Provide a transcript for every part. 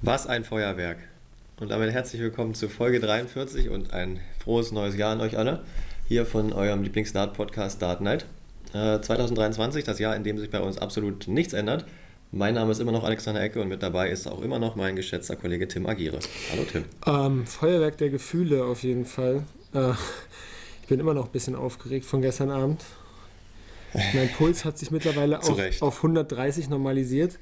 Was ein Feuerwerk. Und damit herzlich willkommen zu Folge 43 und ein frohes neues Jahr an euch alle. Hier von eurem Lieblings-Dart-Podcast Dart Night. Äh, 2023, das Jahr, in dem sich bei uns absolut nichts ändert. Mein Name ist immer noch Alexander Ecke und mit dabei ist auch immer noch mein geschätzter Kollege Tim Agire. Hallo Tim. Ähm, Feuerwerk der Gefühle auf jeden Fall. Äh, ich bin immer noch ein bisschen aufgeregt von gestern Abend. Mein Puls hat sich mittlerweile auf, auf 130 normalisiert.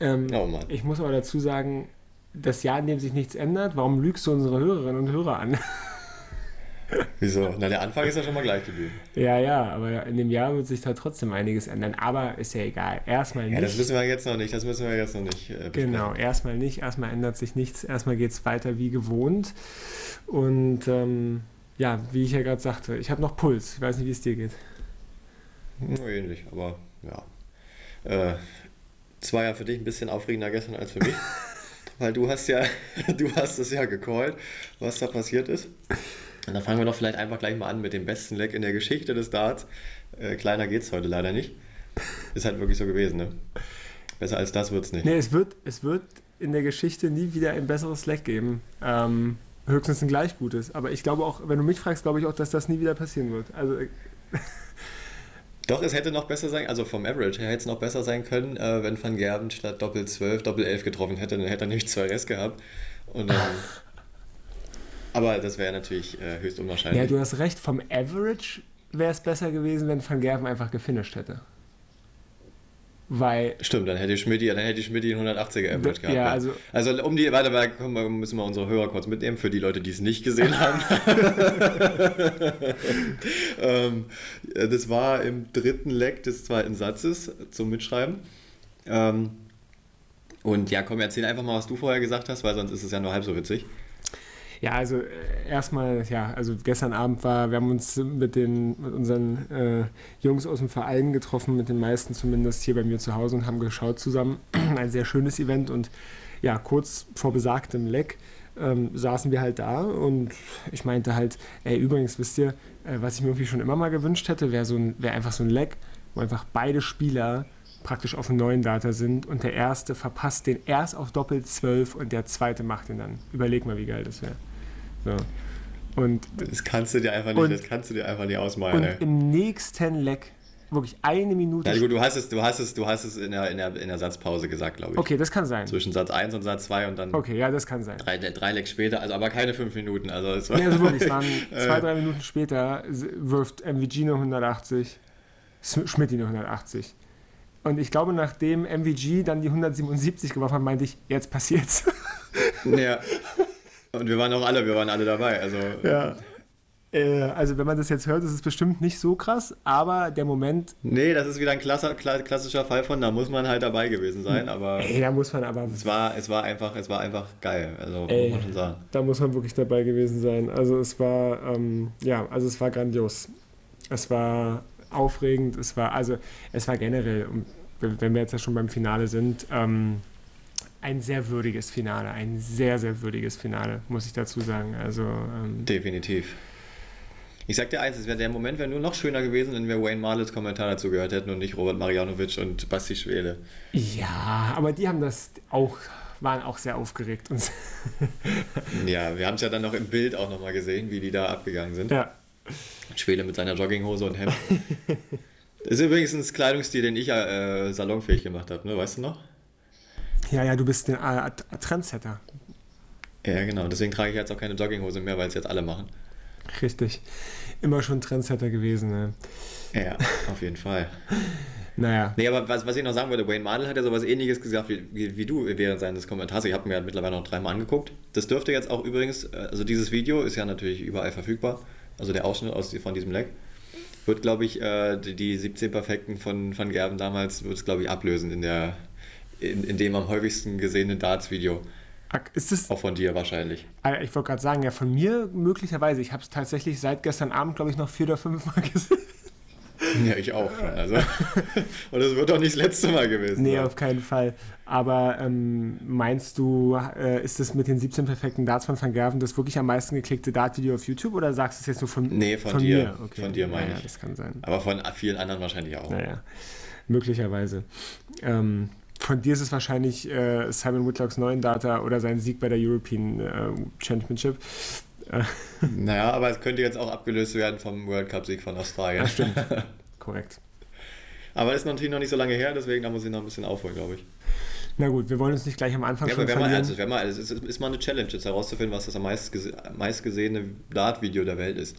Ähm, oh Mann. Ich muss aber dazu sagen, das Jahr, in dem sich nichts ändert, warum lügst du unsere Hörerinnen und Hörer an? Wieso? Na, der Anfang ist ja schon mal gleich geblieben. Ja, ja, aber in dem Jahr wird sich da trotzdem einiges ändern. Aber ist ja egal. Erstmal nicht. Ja, das wissen wir jetzt noch nicht. Das müssen wir jetzt noch nicht. Äh, genau, erstmal nicht. Erstmal ändert sich nichts. Erstmal geht es weiter wie gewohnt. Und ähm, ja, wie ich ja gerade sagte, ich habe noch Puls. Ich weiß nicht, wie es dir geht. Ähnlich, aber ja. Äh, es war ja für dich ein bisschen aufregender gestern als für mich. weil du hast ja, du hast es ja gecallt, was da passiert ist. Und dann fangen wir doch vielleicht einfach gleich mal an mit dem besten Leck in der Geschichte des Darts. Äh, kleiner es heute leider nicht. Ist halt wirklich so gewesen, ne? Besser als das wird es nicht. Nee, es wird, es wird in der Geschichte nie wieder ein besseres Leck geben. Ähm, höchstens ein gleich gutes. Aber ich glaube auch, wenn du mich fragst, glaube ich auch, dass das nie wieder passieren wird. Also. Doch, es hätte noch besser sein, also vom Average her hätte es noch besser sein können, äh, wenn Van Gerben statt Doppel 12 Doppel 11 getroffen hätte, dann hätte er nämlich zwei Rest gehabt. Und dann, aber das wäre natürlich äh, höchst unwahrscheinlich. Ja, du hast recht, vom Average wäre es besser gewesen, wenn Van Gerben einfach gefinisht hätte. Weil Stimmt, dann hätte Schmidt dann hätte Schmidt einen 180er Average gehabt. Ja, also, also um die, warte, warte, komm, müssen wir unsere Hörer kurz mitnehmen, für die Leute, die es nicht gesehen haben. ähm, das war im dritten Leck des zweiten Satzes zum Mitschreiben. Ähm, und ja, komm, erzähl einfach mal, was du vorher gesagt hast, weil sonst ist es ja nur halb so witzig. Ja, also äh, erstmal, ja, also gestern Abend war, wir haben uns mit den, mit unseren äh, Jungs aus dem Verein getroffen, mit den meisten zumindest hier bei mir zu Hause und haben geschaut zusammen. Ein sehr schönes Event und ja, kurz vor besagtem Leck ähm, saßen wir halt da und ich meinte halt, ey, übrigens, wisst ihr, äh, was ich mir irgendwie schon immer mal gewünscht hätte, wäre so ein, wär einfach so ein Leck, wo einfach beide Spieler praktisch auf dem neuen Data sind und der erste verpasst den erst auf Doppel 12 und der zweite macht ihn dann. Überleg mal, wie geil das wäre. So. Und, das kannst du dir einfach nicht, und, das kannst du dir einfach nicht ausmalen. Und ey. im nächsten Leck wirklich eine Minute. Ja, gut, du hast es, du hast es, du hast es in der, in der, in der Satzpause gesagt, glaube ich. Okay, das kann sein. Zwischen Satz 1 und Satz 2 und dann. Okay, ja, das kann sein. Drei, drei Lecks später, also aber keine fünf Minuten. Also es war, nee, also wirklich, es waren zwei, drei Minuten später wirft MVG eine 180, Schmidt eine 180. Und ich glaube, nachdem MVG dann die 177 geworfen hat, meinte ich, jetzt passiert's. Ja. Und wir waren auch alle, wir waren alle dabei. Also, ja. Äh, also wenn man das jetzt hört, ist es bestimmt nicht so krass, aber der Moment. Nee, das ist wieder ein klassischer Fall von, da muss man halt dabei gewesen sein, aber. Ey, da muss man aber. Es war, es war einfach, es war einfach geil. Also Ey, muss man schon sagen. Da muss man wirklich dabei gewesen sein. Also es war, ähm, ja, also es war grandios. Es war aufregend, es war, also es war generell, wenn wir jetzt ja schon beim Finale sind, ähm, ein sehr würdiges Finale, ein sehr, sehr würdiges Finale, muss ich dazu sagen. Also, ähm Definitiv. Ich sag dir eins, es wäre der Moment wäre nur noch schöner gewesen, wenn wir Wayne Marlets Kommentar dazu gehört hätten und nicht Robert Marianovic und Basti Schwele. Ja, aber die haben das auch, waren auch sehr aufgeregt. Und ja, wir haben es ja dann noch im Bild auch nochmal gesehen, wie die da abgegangen sind. Ja. Schwele mit seiner Jogginghose und Hemd. das ist übrigens ein Kleidungsstil, den ich ja äh, salonfähig gemacht habe, ne? weißt du noch? Ja, ja, du bist ein Trendsetter. Ja, genau. Deswegen trage ich jetzt auch keine Jogginghose mehr, weil es jetzt alle machen. Richtig. Immer schon Trendsetter gewesen, ne? Ja, auf jeden Fall. Naja. Nee, aber was, was ich noch sagen wollte, Wayne Mardell hat ja sowas ähnliches gesagt wie, wie, du während seines Kommentars. Ich habe mir halt mittlerweile noch dreimal angeguckt. Das dürfte jetzt auch übrigens, äh, also dieses Video ist ja natürlich überall verfügbar. Also der Ausschnitt aus, von diesem Leck. Wird, glaube ich, äh, die 17 Perfekten von Van Gerben damals, wird es, glaube ich, ablösen in der in, in dem am häufigsten gesehenen Darts-Video. Ist das, auch von dir wahrscheinlich. Ah, ich wollte gerade sagen, ja, von mir möglicherweise. Ich habe es tatsächlich seit gestern Abend, glaube ich, noch vier oder fünf Mal gesehen. Ja, ich auch schon. Also. Und es wird doch nicht das letzte Mal gewesen. Nee, sein. auf keinen Fall. Aber ähm, meinst du, äh, ist das mit den 17 perfekten Darts von Van Gerven das wirklich am meisten geklickte Dart-Video auf YouTube oder sagst du es jetzt nur von, nee, von, von dir? Mir? Okay. Von dir meine ja, ich. das kann sein. Aber von vielen anderen wahrscheinlich auch. Naja, möglicherweise. Ähm, von dir ist es wahrscheinlich äh, Simon Whitlocks neuen Data oder sein Sieg bei der European äh, Championship. naja, aber es könnte jetzt auch abgelöst werden vom World Cup-Sieg von Australien. Ja, stimmt. Korrekt. Aber ist natürlich noch nicht so lange her, deswegen da muss ich noch ein bisschen aufholen, glaube ich. Na gut, wir wollen uns nicht gleich am Anfang ja, schon aber verlieren. Also, mal, also, es ist, ist mal eine Challenge, jetzt herauszufinden, was das am meistgesehene Dart-Video der Welt ist.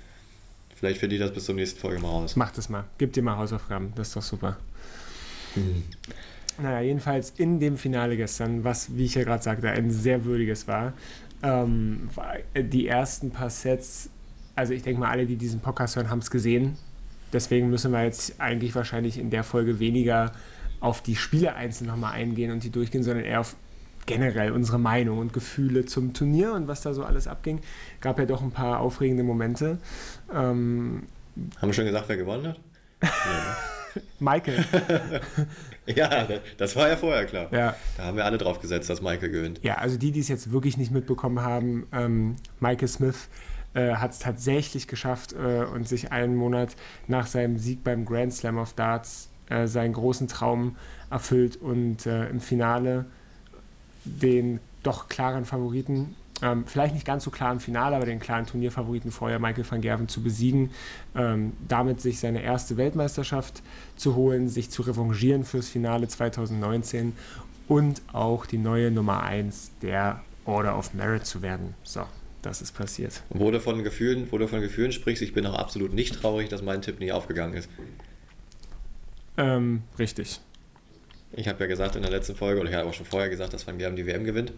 Vielleicht finde ich das bis zur nächsten Folge mal raus. Mach das mal. Gib dir mal Hausaufgaben. Das ist doch super. Hm. Naja, jedenfalls in dem Finale gestern, was, wie ich ja gerade sagte, ein sehr würdiges war, ähm, die ersten paar Sets, also ich denke mal, alle, die diesen Podcast hören, haben es gesehen. Deswegen müssen wir jetzt eigentlich wahrscheinlich in der Folge weniger auf die Spiele einzeln nochmal eingehen und die durchgehen, sondern eher auf generell unsere Meinung und Gefühle zum Turnier und was da so alles abging. Gab ja doch ein paar aufregende Momente. Ähm, Haben wir schon gesagt, wer gewonnen hat? Michael. ja, das war ja vorher klar. Ja. Da haben wir alle drauf gesetzt, dass Michael gewinnt. Ja, also die, die es jetzt wirklich nicht mitbekommen haben, ähm, Michael Smith äh, hat es tatsächlich geschafft äh, und sich einen Monat nach seinem Sieg beim Grand Slam of Darts äh, seinen großen Traum erfüllt und äh, im Finale den doch klaren Favoriten, ähm, vielleicht nicht ganz so klar im Finale, aber den klaren Turnierfavoriten vorher Michael van Gerven zu besiegen, ähm, damit sich seine erste Weltmeisterschaft zu holen, sich zu revanchieren fürs Finale 2019 und auch die neue Nummer 1 der Order of Merit zu werden. So, das ist passiert. Wo du von Gefühlen, wo du von Gefühlen sprichst, ich bin auch absolut nicht traurig, dass mein Tipp nie aufgegangen ist. Ähm, richtig. Ich habe ja gesagt in der letzten Folge, oder ich habe auch schon vorher gesagt, dass Van Gerben die WM gewinnt.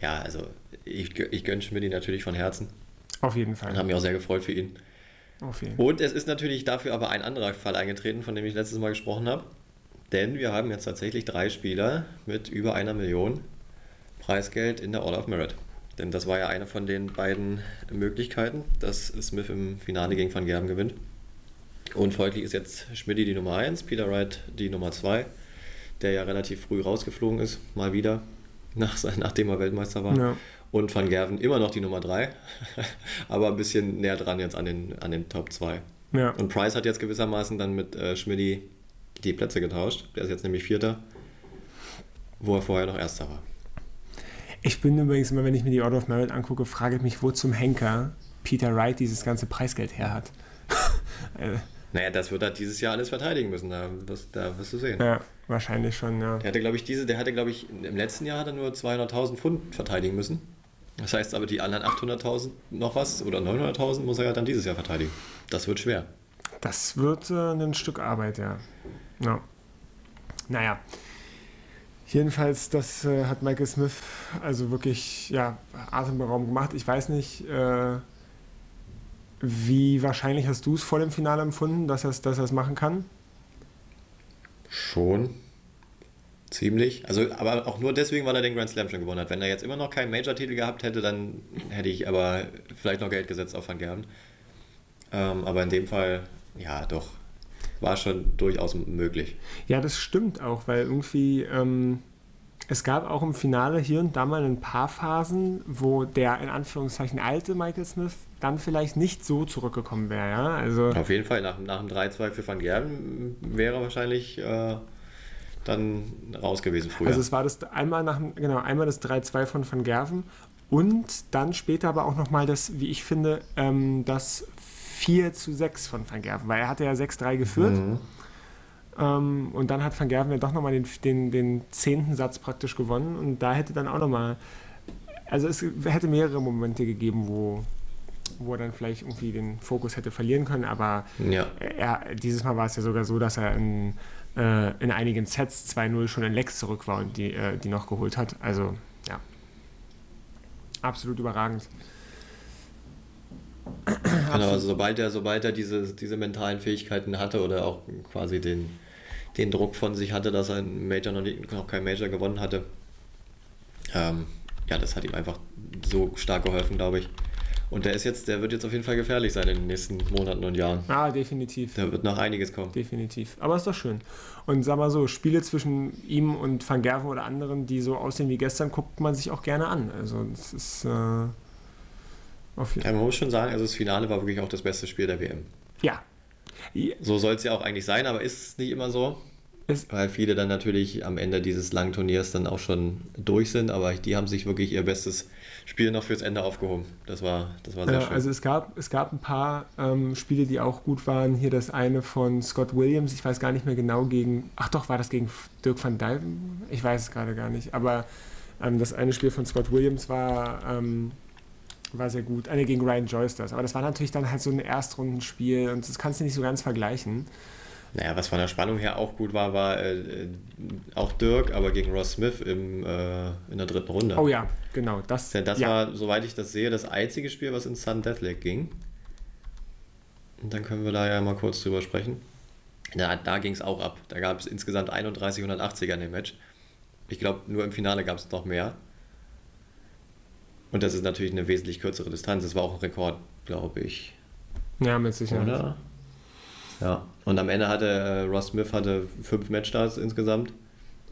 Ja, also ich, ich gönne Schmidt natürlich von Herzen. Auf jeden Fall. Und habe mich auch sehr gefreut für ihn. Auf jeden. Und es ist natürlich dafür aber ein anderer Fall eingetreten, von dem ich letztes Mal gesprochen habe. Denn wir haben jetzt tatsächlich drei Spieler mit über einer Million Preisgeld in der Order of Merit. Denn das war ja eine von den beiden Möglichkeiten, dass Smith im Finale gegen Van Gerben gewinnt. Und folglich ist jetzt Schmidt die Nummer 1, Peter Wright die Nummer 2 der ja relativ früh rausgeflogen ist, mal wieder, nach, nachdem er Weltmeister war. Ja. Und Van Gerven immer noch die Nummer 3, aber ein bisschen näher dran jetzt an den, an den Top 2. Ja. Und Price hat jetzt gewissermaßen dann mit äh, Schmidti die Plätze getauscht. Der ist jetzt nämlich Vierter, wo er vorher noch Erster war. Ich bin übrigens immer, wenn ich mir die Order of Merit angucke, frage ich mich, wo zum Henker Peter Wright dieses ganze Preisgeld her hat. Äh, naja, das wird er dieses Jahr alles verteidigen müssen, da wirst, da wirst du sehen. Ja, wahrscheinlich schon, ja. Der hatte, glaube ich, diese, der hatte, glaube ich, im letzten Jahr hat er nur 200.000 Pfund verteidigen müssen. Das heißt aber, die anderen 800.000 noch was oder 900.000 muss er ja dann dieses Jahr verteidigen. Das wird schwer. Das wird äh, ein Stück Arbeit, ja. ja. Naja. Jedenfalls, das äh, hat Michael Smith also wirklich ja, atemberaubend gemacht. Ich weiß nicht, äh, wie wahrscheinlich hast du es vor dem Finale empfunden, dass er es dass machen kann? Schon. Ziemlich. Also, aber auch nur deswegen, weil er den Grand Slam schon gewonnen hat. Wenn er jetzt immer noch keinen Major-Titel gehabt hätte, dann hätte ich aber vielleicht noch Geld gesetzt auf Van Gerben. Ähm, aber in dem Fall, ja, doch, war schon durchaus möglich. Ja, das stimmt auch, weil irgendwie ähm, es gab auch im Finale hier und da mal ein paar Phasen, wo der in Anführungszeichen alte Michael Smith dann vielleicht nicht so zurückgekommen wäre. Ja? Also Auf jeden Fall, nach, nach dem 3-2 für Van Gerben wäre wahrscheinlich äh, dann raus gewesen früher. Also es war das einmal nach genau, einmal das 3-2 von Van Gerven und dann später aber auch nochmal das, wie ich finde, ähm, das 4 zu 6 von Van Gerven, weil er hatte ja 6-3 geführt. Mhm. Ähm, und dann hat Van Gerven ja doch nochmal den, den, den zehnten Satz praktisch gewonnen und da hätte dann auch nochmal, also es hätte mehrere Momente gegeben, wo, wo er dann vielleicht irgendwie den Fokus hätte verlieren können, aber ja. er, dieses Mal war es ja sogar so, dass er in, äh, in einigen Sets 2-0 schon in Lex zurück war und die, äh, die noch geholt hat. Also, ja. Absolut überragend. Genau, also sobald er, sobald er diese, diese mentalen Fähigkeiten hatte oder auch quasi den, den Druck von sich hatte, dass er einen Major noch, nicht, noch keinen Major gewonnen hatte, ähm, ja, das hat ihm einfach so stark geholfen, glaube ich. Und der ist jetzt, der wird jetzt auf jeden Fall gefährlich sein in den nächsten Monaten und Jahren. Ah, definitiv. Da wird noch einiges kommen. Definitiv. Aber ist doch schön. Und sag mal so, Spiele zwischen ihm und Van Gerven oder anderen, die so aussehen wie gestern, guckt man sich auch gerne an. Also es ist. Äh, auf jeden ja, man muss schon sagen, also das Finale war wirklich auch das beste Spiel der WM. Ja. So soll es ja auch eigentlich sein, aber ist es nicht immer so. ist weil viele dann natürlich am Ende dieses langen Turniers dann auch schon durch sind, aber die haben sich wirklich ihr bestes Spiel noch fürs Ende aufgehoben. Das war, das war sehr ja, schön. Also es gab, es gab ein paar ähm, Spiele, die auch gut waren. Hier das eine von Scott Williams, ich weiß gar nicht mehr genau gegen, ach doch, war das gegen Dirk van Dijven? Ich weiß es gerade gar nicht, aber ähm, das eine Spiel von Scott Williams war, ähm, war sehr gut. Eine gegen Ryan Joyce das, aber das war natürlich dann halt so ein Erstrundenspiel und das kannst du nicht so ganz vergleichen. Naja, was von der Spannung her auch gut war, war äh, auch Dirk, aber gegen Ross Smith im, äh, in der dritten Runde. Oh ja, genau. Das, das ja. war, soweit ich das sehe, das einzige Spiel, was in Sun Deathleg ging. Und dann können wir da ja mal kurz drüber sprechen. Da, da ging es auch ab. Da gab es insgesamt 31 180er in dem Match. Ich glaube, nur im Finale gab es noch mehr. Und das ist natürlich eine wesentlich kürzere Distanz. Das war auch ein Rekord, glaube ich. Ja, mit Sicherheit. Oder? Ja, und am Ende hatte äh, Ross Smith hatte fünf Matchstarts insgesamt,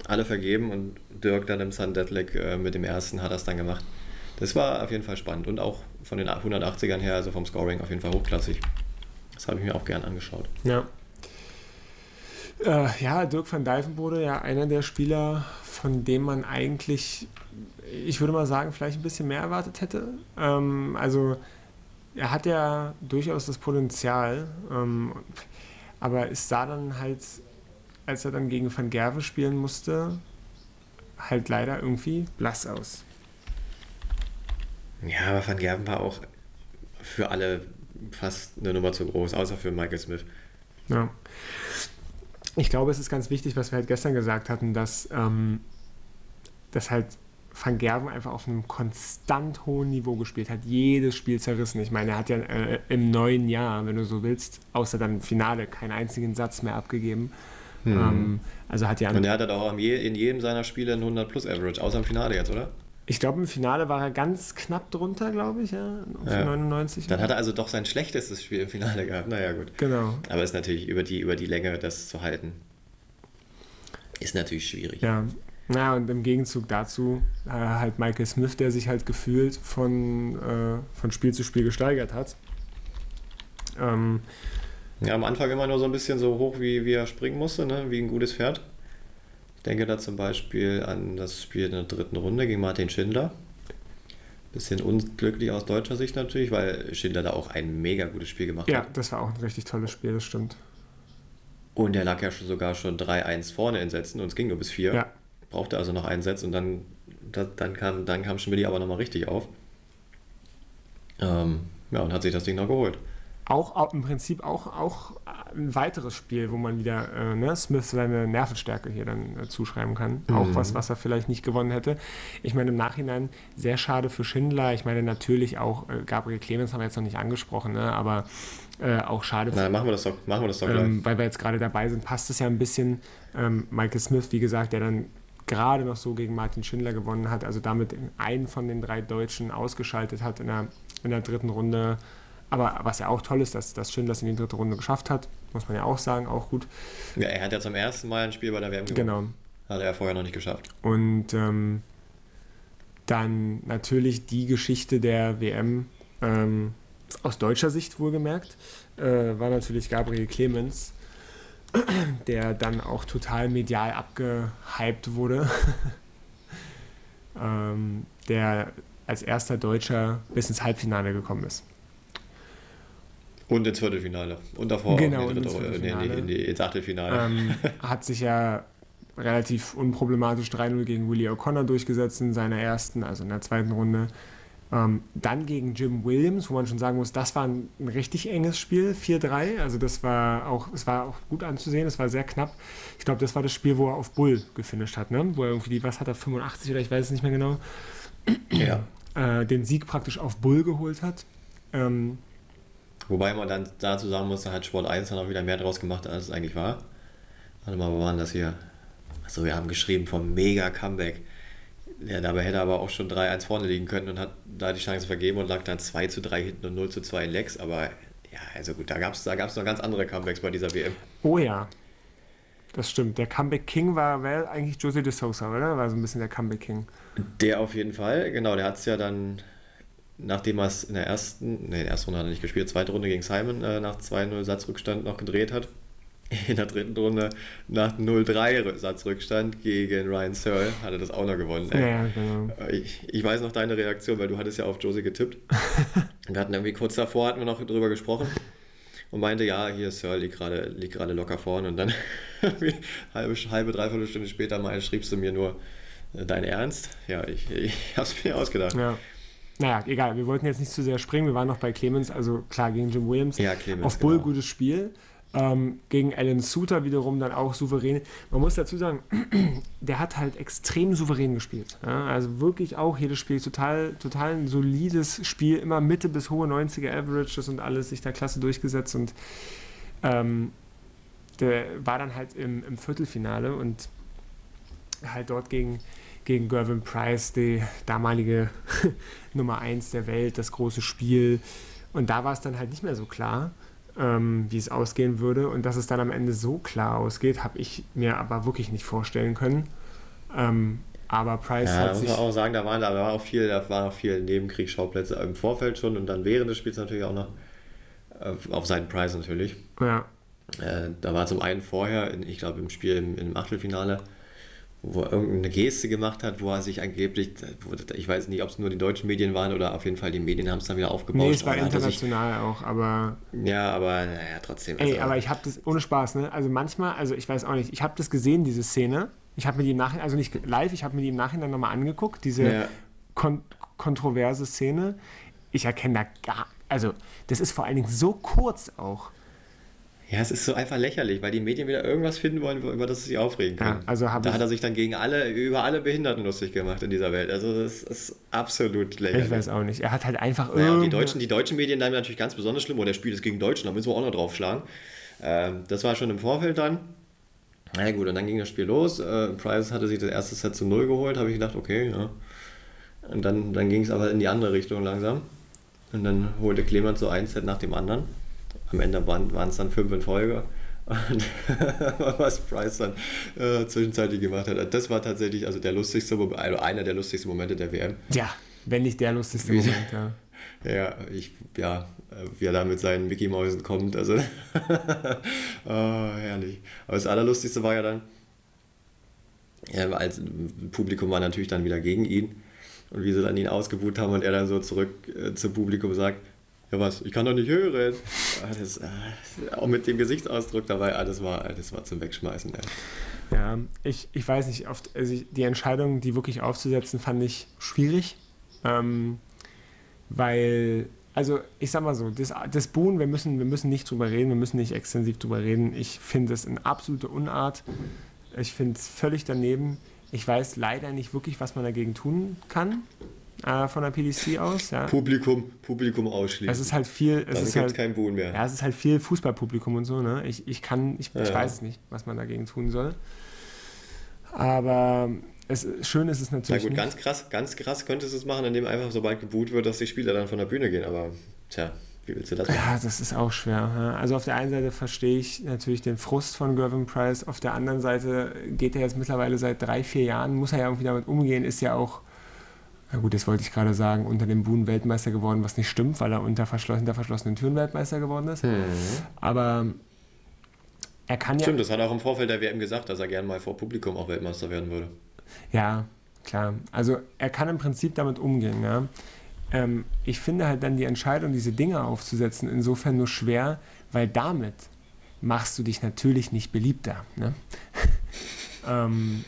alle vergeben und Dirk dann im Sun Deadleg äh, mit dem ersten hat das dann gemacht. Das war auf jeden Fall spannend und auch von den 180ern her, also vom Scoring auf jeden Fall hochklassig. Das habe ich mir auch gern angeschaut. Ja. Äh, ja, Dirk van Dijvenbode, ja einer der Spieler, von dem man eigentlich, ich würde mal sagen, vielleicht ein bisschen mehr erwartet hätte. Ähm, also er hat ja durchaus das Potenzial. Ähm, aber es sah dann halt, als er dann gegen Van Gerven spielen musste, halt leider irgendwie blass aus. Ja, aber Van Gerven war auch für alle fast eine Nummer zu groß, außer für Michael Smith. Ja. Ich glaube, es ist ganz wichtig, was wir halt gestern gesagt hatten, dass, ähm, dass halt Van Gerven einfach auf einem konstant hohen Niveau gespielt hat, jedes Spiel zerrissen. Ich meine, er hat ja äh, im neuen Jahr, wenn du so willst, außer dann im Finale keinen einzigen Satz mehr abgegeben. Mhm. Ähm, also hat ja Und er hat halt auch in jedem seiner Spiele ein 100 plus Average, außer im Finale jetzt, oder? Ich glaube, im Finale war er ganz knapp drunter, glaube ich, ja, auf ja. 99. Dann hat er also doch sein schlechtestes Spiel im Finale gehabt. Naja, gut. Genau. Aber es ist natürlich über die, über die Länge, das zu halten, ist natürlich schwierig. Ja, ja, und im Gegenzug dazu äh, halt Michael Smith, der sich halt gefühlt von, äh, von Spiel zu Spiel gesteigert hat. Ähm, ja, am Anfang immer nur so ein bisschen so hoch, wie, wie er springen musste, ne? wie ein gutes Pferd. Ich denke da zum Beispiel an das Spiel in der dritten Runde gegen Martin Schindler. Bisschen unglücklich aus deutscher Sicht natürlich, weil Schindler da auch ein mega gutes Spiel gemacht ja, hat. Ja, das war auch ein richtig tolles Spiel, das stimmt. Und er lag ja schon sogar schon 3-1 vorne in Sätzen und es ging nur bis 4. Ja brauchte also noch einen Satz und dann, dann, kam, dann kam Schmidt aber nochmal richtig auf. Ähm, ja, und hat sich das Ding noch geholt. Auch, auch im Prinzip auch, auch ein weiteres Spiel, wo man wieder äh, ne, Smith seine Nervenstärke hier dann äh, zuschreiben kann. Mhm. Auch was, was er vielleicht nicht gewonnen hätte. Ich meine, im Nachhinein sehr schade für Schindler. Ich meine, natürlich auch äh, Gabriel Clemens haben wir jetzt noch nicht angesprochen, ne, aber äh, auch schade. Na, machen wir das doch, machen wir das doch ähm, Weil wir jetzt gerade dabei sind, passt es ja ein bisschen. Ähm, Michael Smith, wie gesagt, der dann gerade noch so gegen Martin Schindler gewonnen hat, also damit einen von den drei Deutschen ausgeschaltet hat in der, in der dritten Runde. Aber was ja auch toll ist, dass, dass Schindler es in die dritte Runde geschafft hat, muss man ja auch sagen, auch gut. Ja, er hat ja zum ersten Mal ein Spiel bei der WM gewonnen. Genau. Hat er vorher noch nicht geschafft. Und ähm, dann natürlich die Geschichte der WM, ähm, aus deutscher Sicht wohlgemerkt, äh, war natürlich Gabriel Clemens, der dann auch total medial abgehypt wurde, ähm, der als erster Deutscher bis ins Halbfinale gekommen ist. Und ins Viertelfinale. Und davor genau, in die, dritte, in die, in die, ins Achtelfinale. Ähm, hat sich ja relativ unproblematisch 3-0 gegen Willie O'Connor durchgesetzt in seiner ersten, also in der zweiten Runde. Ähm, dann gegen Jim Williams, wo man schon sagen muss, das war ein, ein richtig enges Spiel, 4-3. Also das war auch, es war auch gut anzusehen, es war sehr knapp. Ich glaube, das war das Spiel, wo er auf Bull gefinisht hat, ne? Wo er irgendwie, was hat er, 85 oder ich weiß es nicht mehr genau. Ja. Äh, den Sieg praktisch auf Bull geholt hat. Ähm, Wobei man dann dazu sagen muss, da hat Sport 1 dann auch wieder mehr draus gemacht, als es eigentlich war. Warte mal, wo waren das hier? Achso, wir haben geschrieben vom Mega-Comeback. Ja, dabei hätte er aber auch schon 3-1 vorne liegen können und hat da die Chance vergeben und lag dann 2 zu 3 hinten und 0 zu 2 in Lex. Aber ja, also gut, da gab es da gab's noch ganz andere Comebacks bei dieser WM. Oh ja. Das stimmt. Der Comeback King war, war eigentlich Jose de Sosa, oder? War so ein bisschen der Comeback King. Der auf jeden Fall, genau. Der hat es ja dann, nachdem er es in der ersten, nee, in der ersten Runde hat er nicht gespielt, zweite Runde gegen Simon äh, nach 2-0 Satzrückstand noch gedreht hat, in der dritten Runde nach 0-3-Satzrückstand gegen Ryan Searle hat er das auch noch gewonnen. Ja, ja, genau. Ich, ich, weiß noch deine Reaktion, weil du hattest ja auf Josie getippt. wir hatten irgendwie kurz davor hatten wir noch drüber gesprochen und meinte, ja, hier Searle liegt gerade liegt locker vorne und dann halbe, halbe, dreiviertel Stunde später mal schriebst du mir nur, äh, dein Ernst? Ja, ich, ich hab's mir ausgedacht. Ja. Naja, egal, wir wollten jetzt nicht zu sehr springen. Wir waren noch bei Clemens, also klar gegen Jim Williams. Ja, Clemens. Auf Bull genau. gutes Spiel. Ähm, gegen Alan Suter wiederum dann auch souverän. Man muss dazu sagen, der hat halt extrem souverän gespielt. Ja? Also wirklich auch jedes Spiel total, total ein solides Spiel, immer Mitte bis hohe 90er Averages und alles sich da klasse durchgesetzt und ähm, der war dann halt im, im Viertelfinale und halt dort gegen, gegen Gervin Price, die damalige Nummer 1 der Welt, das große Spiel. Und da war es dann halt nicht mehr so klar ähm, wie es ausgehen würde. Und dass es dann am Ende so klar ausgeht, habe ich mir aber wirklich nicht vorstellen können. Ähm, aber Price ja, hat muss sich... man auch sagen, da waren, da war auch viel, da waren auch viele Nebenkriegsschauplätze im Vorfeld schon und dann während des Spiels natürlich auch noch äh, auf Seiten Price natürlich. Ja. Äh, da war zum einen vorher, in, ich glaube im Spiel im, im Achtelfinale, wo er irgendeine Geste gemacht hat, wo er sich angeblich, ich weiß nicht, ob es nur die deutschen Medien waren oder auf jeden Fall die Medien haben es dann wieder aufgebaut. Nee, es war international sich, auch, aber... Ja, aber naja, trotzdem. Ey, also, aber ich habe das, ohne Spaß, ne, also manchmal, also ich weiß auch nicht, ich habe das gesehen, diese Szene, ich habe mir die im Nachhinein, also nicht live, ich habe mir die im Nachhinein nochmal angeguckt, diese ja. kon kontroverse Szene. Ich erkenne da gar, also das ist vor allen Dingen so kurz auch. Ja, es ist so einfach lächerlich, weil die Medien wieder irgendwas finden wollen, über das sie sich aufregen können. Ja, also da hat er sich dann gegen alle, über alle Behinderten lustig gemacht in dieser Welt. Also das ist absolut lächerlich. Ich weiß auch nicht. Er hat halt einfach naja, die deutschen, die deutschen Medien dann natürlich ganz besonders schlimm. Und der Spiel ist gegen Deutschland, da müssen wir auch noch draufschlagen. Ähm, das war schon im Vorfeld dann. Na ja, gut, und dann ging das Spiel los. Äh, Price hatte sich das erste Set zu Null geholt, habe ich gedacht, okay, ja. Und dann, dann ging es aber in die andere Richtung langsam. Und dann holte Clemens so ein Set nach dem anderen am Ende waren, es dann fünf in Folge. Und was Price dann äh, zwischenzeitlich gemacht hat, das war tatsächlich also der lustigste, also einer der lustigsten Momente der WM. Ja, wenn nicht der lustigste Moment, ja. Ja, ich, ja, wie er da mit seinen Mickey Mäusen kommt, also oh, herrlich. Aber das Allerlustigste war ja dann, ja, als Publikum war natürlich dann wieder gegen ihn und wie sie dann ihn ausgebucht haben und er dann so zurück äh, zum Publikum sagt, ja was, ich kann doch nicht hören. Ah, das, ah, auch mit dem Gesichtsausdruck dabei, ah, das, war, das war zum Wegschmeißen. Ey. Ja, ich, ich weiß nicht, oft, also die Entscheidung, die wirklich aufzusetzen, fand ich schwierig. Ähm, weil, also ich sag mal so, das, das Boon, wir müssen, wir müssen nicht drüber reden, wir müssen nicht extensiv drüber reden. Ich finde es eine absolute Unart. Ich finde es völlig daneben. Ich weiß leider nicht wirklich, was man dagegen tun kann äh, von der PDC aus. Ja. Publikum, Publikum ausschließen. Es ist halt viel. Es Dann ist halt, kein Boden mehr. Ja, es ist halt viel Fußballpublikum und so. Ne? Ich, ich kann, ich, ja, ich weiß es nicht, was man dagegen tun soll. Aber es, schön ist es natürlich. Na gut, ganz krass, ganz krass könntest du es machen, indem einfach sobald geboot wird, dass die Spieler dann von der Bühne gehen. Aber tja, wie willst du das machen? Ja, das ist auch schwer. Also auf der einen Seite verstehe ich natürlich den Frust von Gervin Price, auf der anderen Seite geht er jetzt mittlerweile seit drei, vier Jahren, muss er ja irgendwie damit umgehen, ist ja auch na gut, das wollte ich gerade sagen, unter dem Buhn Weltmeister geworden, was nicht stimmt, weil er unter, verschlossen, hinter verschlossenen Türen Weltmeister geworden ist. Mhm. Aber er kann ja. Stimmt, das hat er auch im Vorfeld der WM gesagt, dass er gerne mal vor Publikum auch Weltmeister werden würde. Ja, klar. Also er kann im Prinzip damit umgehen. Ja. Ähm, ich finde halt dann die Entscheidung, diese Dinge aufzusetzen, insofern nur schwer, weil damit machst du dich natürlich nicht beliebter. Ne? ähm,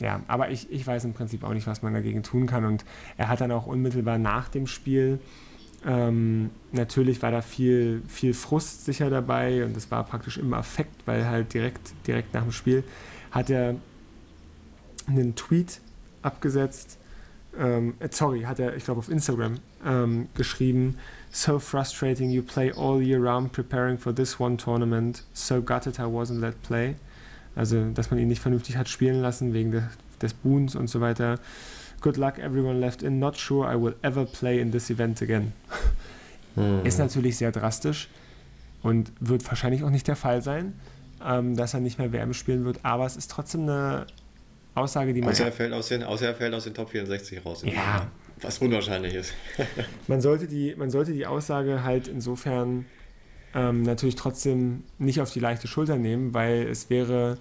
ja, aber ich, ich weiß im Prinzip auch nicht, was man dagegen tun kann. Und er hat dann auch unmittelbar nach dem Spiel, ähm, natürlich war da viel, viel Frust sicher dabei und das war praktisch immer Affekt, weil halt direkt, direkt nach dem Spiel hat er einen Tweet abgesetzt, ähm, äh, sorry, hat er, ich glaube, auf Instagram ähm, geschrieben, so frustrating, you play all year round preparing for this one tournament, so gutted I wasn't let play. Also, dass man ihn nicht vernünftig hat spielen lassen wegen de, des Boons und so weiter. Good luck, everyone left in. Not sure I will ever play in this event again. Hm. Ist natürlich sehr drastisch und wird wahrscheinlich auch nicht der Fall sein, ähm, dass er nicht mehr WM spielen wird. Aber es ist trotzdem eine Aussage, die man. Außer er fällt aus den, außer er fällt aus den Top 64 raus. Ja. Was unwahrscheinlich ist. man, sollte die, man sollte die Aussage halt insofern ähm, natürlich trotzdem nicht auf die leichte Schulter nehmen, weil es wäre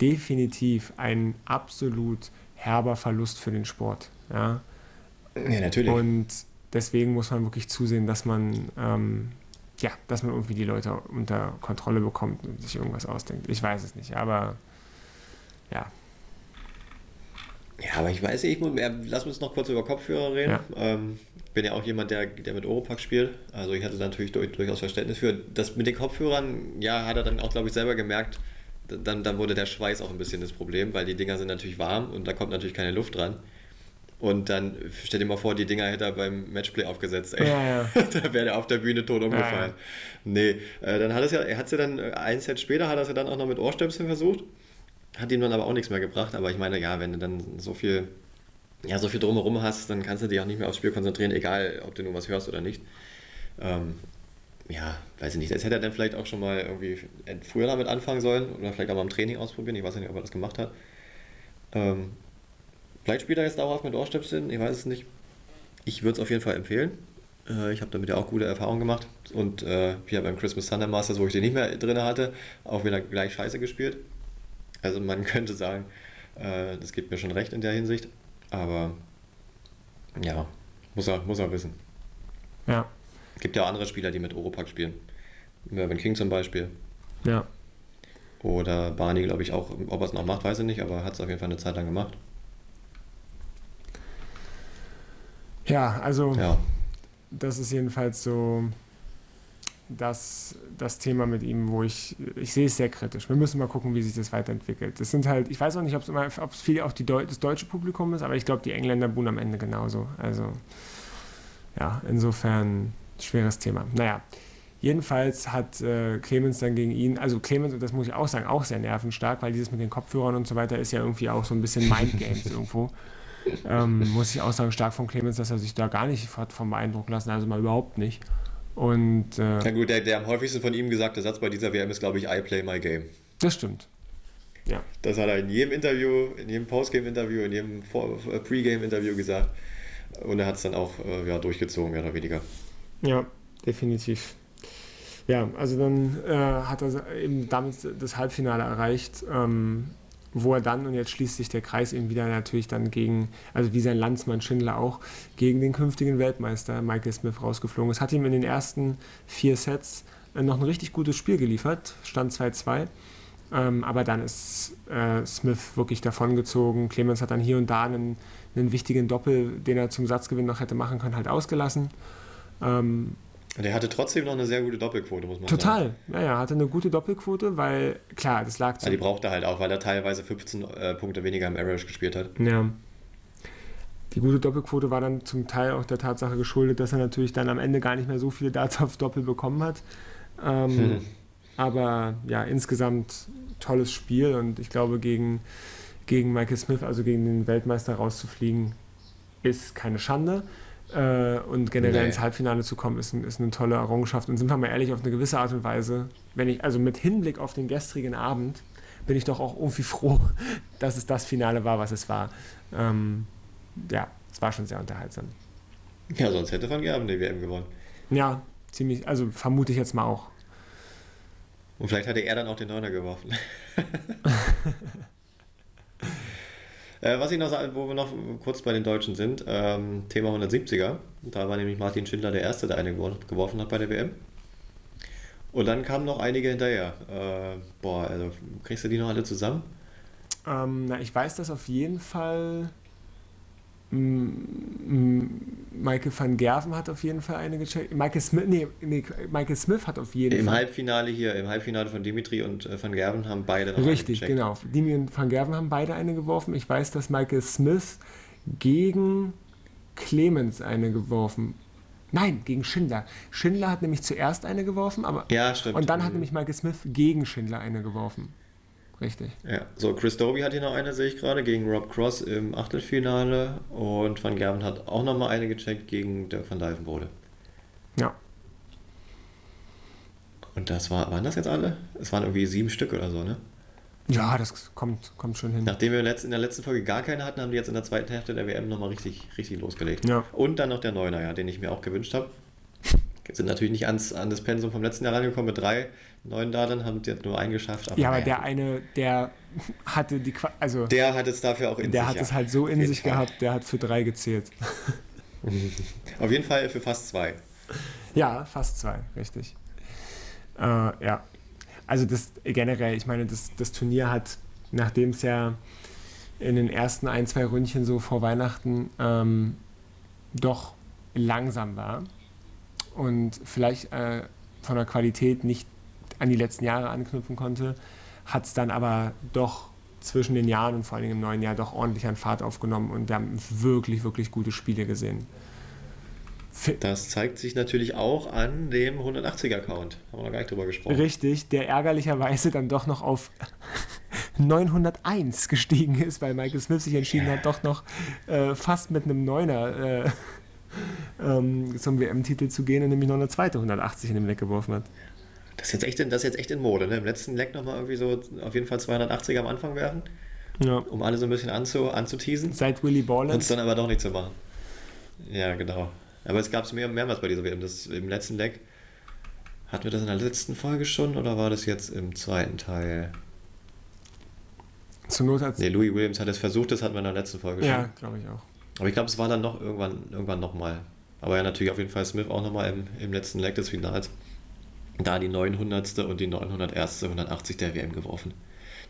definitiv ein absolut herber Verlust für den Sport. Ja, ja natürlich. Und deswegen muss man wirklich zusehen, dass man, ähm, ja, dass man irgendwie die Leute unter Kontrolle bekommt und sich irgendwas ausdenkt. Ich weiß es nicht, aber ja. Ja, aber ich weiß nicht, ich muss, lass uns noch kurz über Kopfhörer reden. Ja. Ähm, bin ja auch jemand, der, der mit Oropax spielt. Also ich hatte natürlich durch, durchaus Verständnis für. Das mit den Kopfhörern, ja, hat er dann auch, glaube ich, selber gemerkt, dann, dann wurde der Schweiß auch ein bisschen das Problem, weil die Dinger sind natürlich warm und da kommt natürlich keine Luft dran. Und dann stell dir mal vor, die Dinger hätte er beim Matchplay aufgesetzt. Ey. Ja, ja. da wäre er auf der Bühne tot umgefallen. Ja, nee, äh, dann hat es ja, er hat es ja dann, äh, ein Set später hat er es ja dann auch noch mit Ohrstöpseln versucht. Hat ihm dann aber auch nichts mehr gebracht. Aber ich meine, ja, wenn du dann so viel, ja, so viel drumherum hast, dann kannst du dich auch nicht mehr aufs Spiel konzentrieren, egal ob du nur was hörst oder nicht. Ähm, ja, weiß ich nicht. Das hätte er dann vielleicht auch schon mal irgendwie früher damit anfangen sollen oder vielleicht auch mal im Training ausprobieren. Ich weiß nicht, ob er das gemacht hat. Ähm, Vielleicht spielt er jetzt dauerhaft mit Ohrstöpseln, ich weiß es nicht. Ich würde es auf jeden Fall empfehlen. Äh, ich habe damit ja auch gute Erfahrungen gemacht. Und äh, hier beim Christmas Thunder Masters, wo ich den nicht mehr drin hatte, auch wieder gleich scheiße gespielt. Also man könnte sagen, äh, das gibt mir schon recht in der Hinsicht. Aber ja, muss er, muss er wissen. Ja. Es gibt ja auch andere Spieler, die mit Oropack spielen. Mervyn King zum Beispiel. Ja. Oder Barney, glaube ich, auch. Ob er es noch macht, weiß ich nicht, aber hat es auf jeden Fall eine Zeit lang gemacht. Ja, also ja. das ist jedenfalls so das, das Thema mit ihm, wo ich, ich sehe es sehr kritisch. Wir müssen mal gucken, wie sich das weiterentwickelt. Das sind halt, ich weiß auch nicht, ob es viel auch die Deu das deutsche Publikum ist, aber ich glaube, die Engländer buhen am Ende genauso. Also ja, insofern schweres Thema. Naja, jedenfalls hat äh, Clemens dann gegen ihn, also Clemens, und das muss ich auch sagen, auch sehr nervenstark, weil dieses mit den Kopfhörern und so weiter ist ja irgendwie auch so ein bisschen Mindgames irgendwo ähm, muss ich auch sagen, stark von Clemens, dass er sich da gar nicht hat vom beeindrucken lassen, also mal überhaupt nicht. Und, äh, Na gut, der, der am häufigsten von ihm gesagte Satz bei dieser WM ist, glaube ich, I play my game. Das stimmt. Ja. Das hat er in jedem Interview, in jedem Postgame-Interview, in jedem äh, Pre-Game-Interview gesagt. Und er hat es dann auch äh, ja, durchgezogen, mehr oder weniger. Ja, definitiv. Ja, also dann äh, hat er eben damit das Halbfinale erreicht. Ähm, wo er dann, und jetzt schließt sich der Kreis eben wieder natürlich dann gegen, also wie sein Landsmann Schindler auch, gegen den künftigen Weltmeister Michael Smith rausgeflogen ist. Hat ihm in den ersten vier Sets äh, noch ein richtig gutes Spiel geliefert, stand 2-2. Ähm, aber dann ist äh, Smith wirklich davongezogen. Clemens hat dann hier und da einen, einen wichtigen Doppel, den er zum Satzgewinn noch hätte machen können, halt ausgelassen. Ähm, der hatte trotzdem noch eine sehr gute Doppelquote, muss man Total. sagen. Total. Ja, ja, hatte eine gute Doppelquote, weil, klar, das lag zu. Ja, die brauchte er halt auch, weil er teilweise 15 äh, Punkte weniger im Average gespielt hat. Ja. Die gute Doppelquote war dann zum Teil auch der Tatsache geschuldet, dass er natürlich dann am Ende gar nicht mehr so viele Darts auf Doppel bekommen hat. Ähm, hm. Aber ja, insgesamt tolles Spiel und ich glaube, gegen, gegen Michael Smith, also gegen den Weltmeister rauszufliegen, ist keine Schande. Äh, und generell nee. ins Halbfinale zu kommen, ist, ein, ist eine tolle Errungenschaft. Und sind wir mal ehrlich, auf eine gewisse Art und Weise, wenn ich, also mit Hinblick auf den gestrigen Abend, bin ich doch auch irgendwie froh, dass es das Finale war, was es war. Ähm, ja, es war schon sehr unterhaltsam. Ja, sonst hätte Van Gerben die WM gewonnen. Ja, ziemlich, also vermute ich jetzt mal auch. Und vielleicht hatte er dann auch den Neuner geworfen. Äh, was ich noch sagen, wo wir noch kurz bei den Deutschen sind, ähm, Thema 170er. Da war nämlich Martin Schindler der Erste, der eine geworfen hat bei der WM. Und dann kamen noch einige hinterher. Äh, boah, also kriegst du die noch alle zusammen? Ähm, na, ich weiß, dass auf jeden Fall Michael van Gerven hat auf jeden Fall eine gecheckt. Michael Smith, nee, nee, Michael Smith hat auf jeden Im Fall. Im Halbfinale hier, im Halbfinale von Dimitri und äh, van Gerven haben beide noch Richtig, eine genau. Dimitri und van Gerven haben beide eine geworfen. Ich weiß, dass Michael Smith gegen Clemens eine geworfen Nein, gegen Schindler. Schindler hat nämlich zuerst eine geworfen, aber. Ja, stimmt. Und dann hat nämlich Michael Smith gegen Schindler eine geworfen. Richtig. Ja, so Chris Doby hat hier noch eine, sehe ich gerade, gegen Rob Cross im Achtelfinale und Van Gerven hat auch noch mal eine gecheckt gegen Dirk van Dijvenbode. Ja. Und das war, waren das jetzt alle? Es waren irgendwie sieben Stück oder so, ne? Ja, das kommt, kommt schon hin. Nachdem wir in der letzten Folge gar keine hatten, haben die jetzt in der zweiten Hälfte der WM nochmal richtig, richtig losgelegt. Ja. Und dann noch der Neuner, ja, den ich mir auch gewünscht habe. Sind natürlich nicht ans, an das Pensum vom letzten Jahr rangekommen mit drei neuen da, dann haben die nur einen geschafft. Aber ja, aber naja. der eine, der hatte die, also der hat es dafür auch in der sich. Der hat es halt so in sich Fall. gehabt, der hat für drei gezählt. Auf jeden Fall für fast zwei. Ja, fast zwei, richtig. Äh, ja, also das generell, ich meine, das, das Turnier hat, nachdem es ja in den ersten ein, zwei Ründchen so vor Weihnachten ähm, doch langsam war und vielleicht äh, von der Qualität nicht an die letzten Jahre anknüpfen konnte, hat es dann aber doch zwischen den Jahren und vor allem im neuen Jahr doch ordentlich an Fahrt aufgenommen und wir haben wirklich, wirklich gute Spiele gesehen. Das zeigt sich natürlich auch an dem 180er-Account. Haben wir noch gar nicht drüber gesprochen. Richtig, der ärgerlicherweise dann doch noch auf 901 gestiegen ist, weil Michael Smith sich entschieden hat, doch noch äh, fast mit einem Neuner äh, ähm, zum WM-Titel zu gehen und nämlich noch eine zweite 180 in den Leck geworfen hat. Das ist jetzt echt in, das jetzt echt in Mode. Ne? Im letzten Leck nochmal irgendwie so auf jeden Fall 280er am Anfang werfen. Ja. Um alle so ein bisschen anzu, anzuteasen. Seit Willy Ballin. Und es dann aber doch nicht zu machen. Ja, genau. Aber es gab es mehr, mehrmals bei dieser WM. Das, Im letzten Leck hatten wir das in der letzten Folge schon oder war das jetzt im zweiten Teil? Zur Not hat Nee, Louis Williams hat es versucht, das hatten wir in der letzten Folge schon. Ja, glaube ich auch. Aber ich glaube, es war dann noch irgendwann, irgendwann nochmal. Aber ja, natürlich auf jeden Fall Smith auch nochmal im, im letzten Leg des Finals. Da die 900. und die 901. 180 der WM geworfen.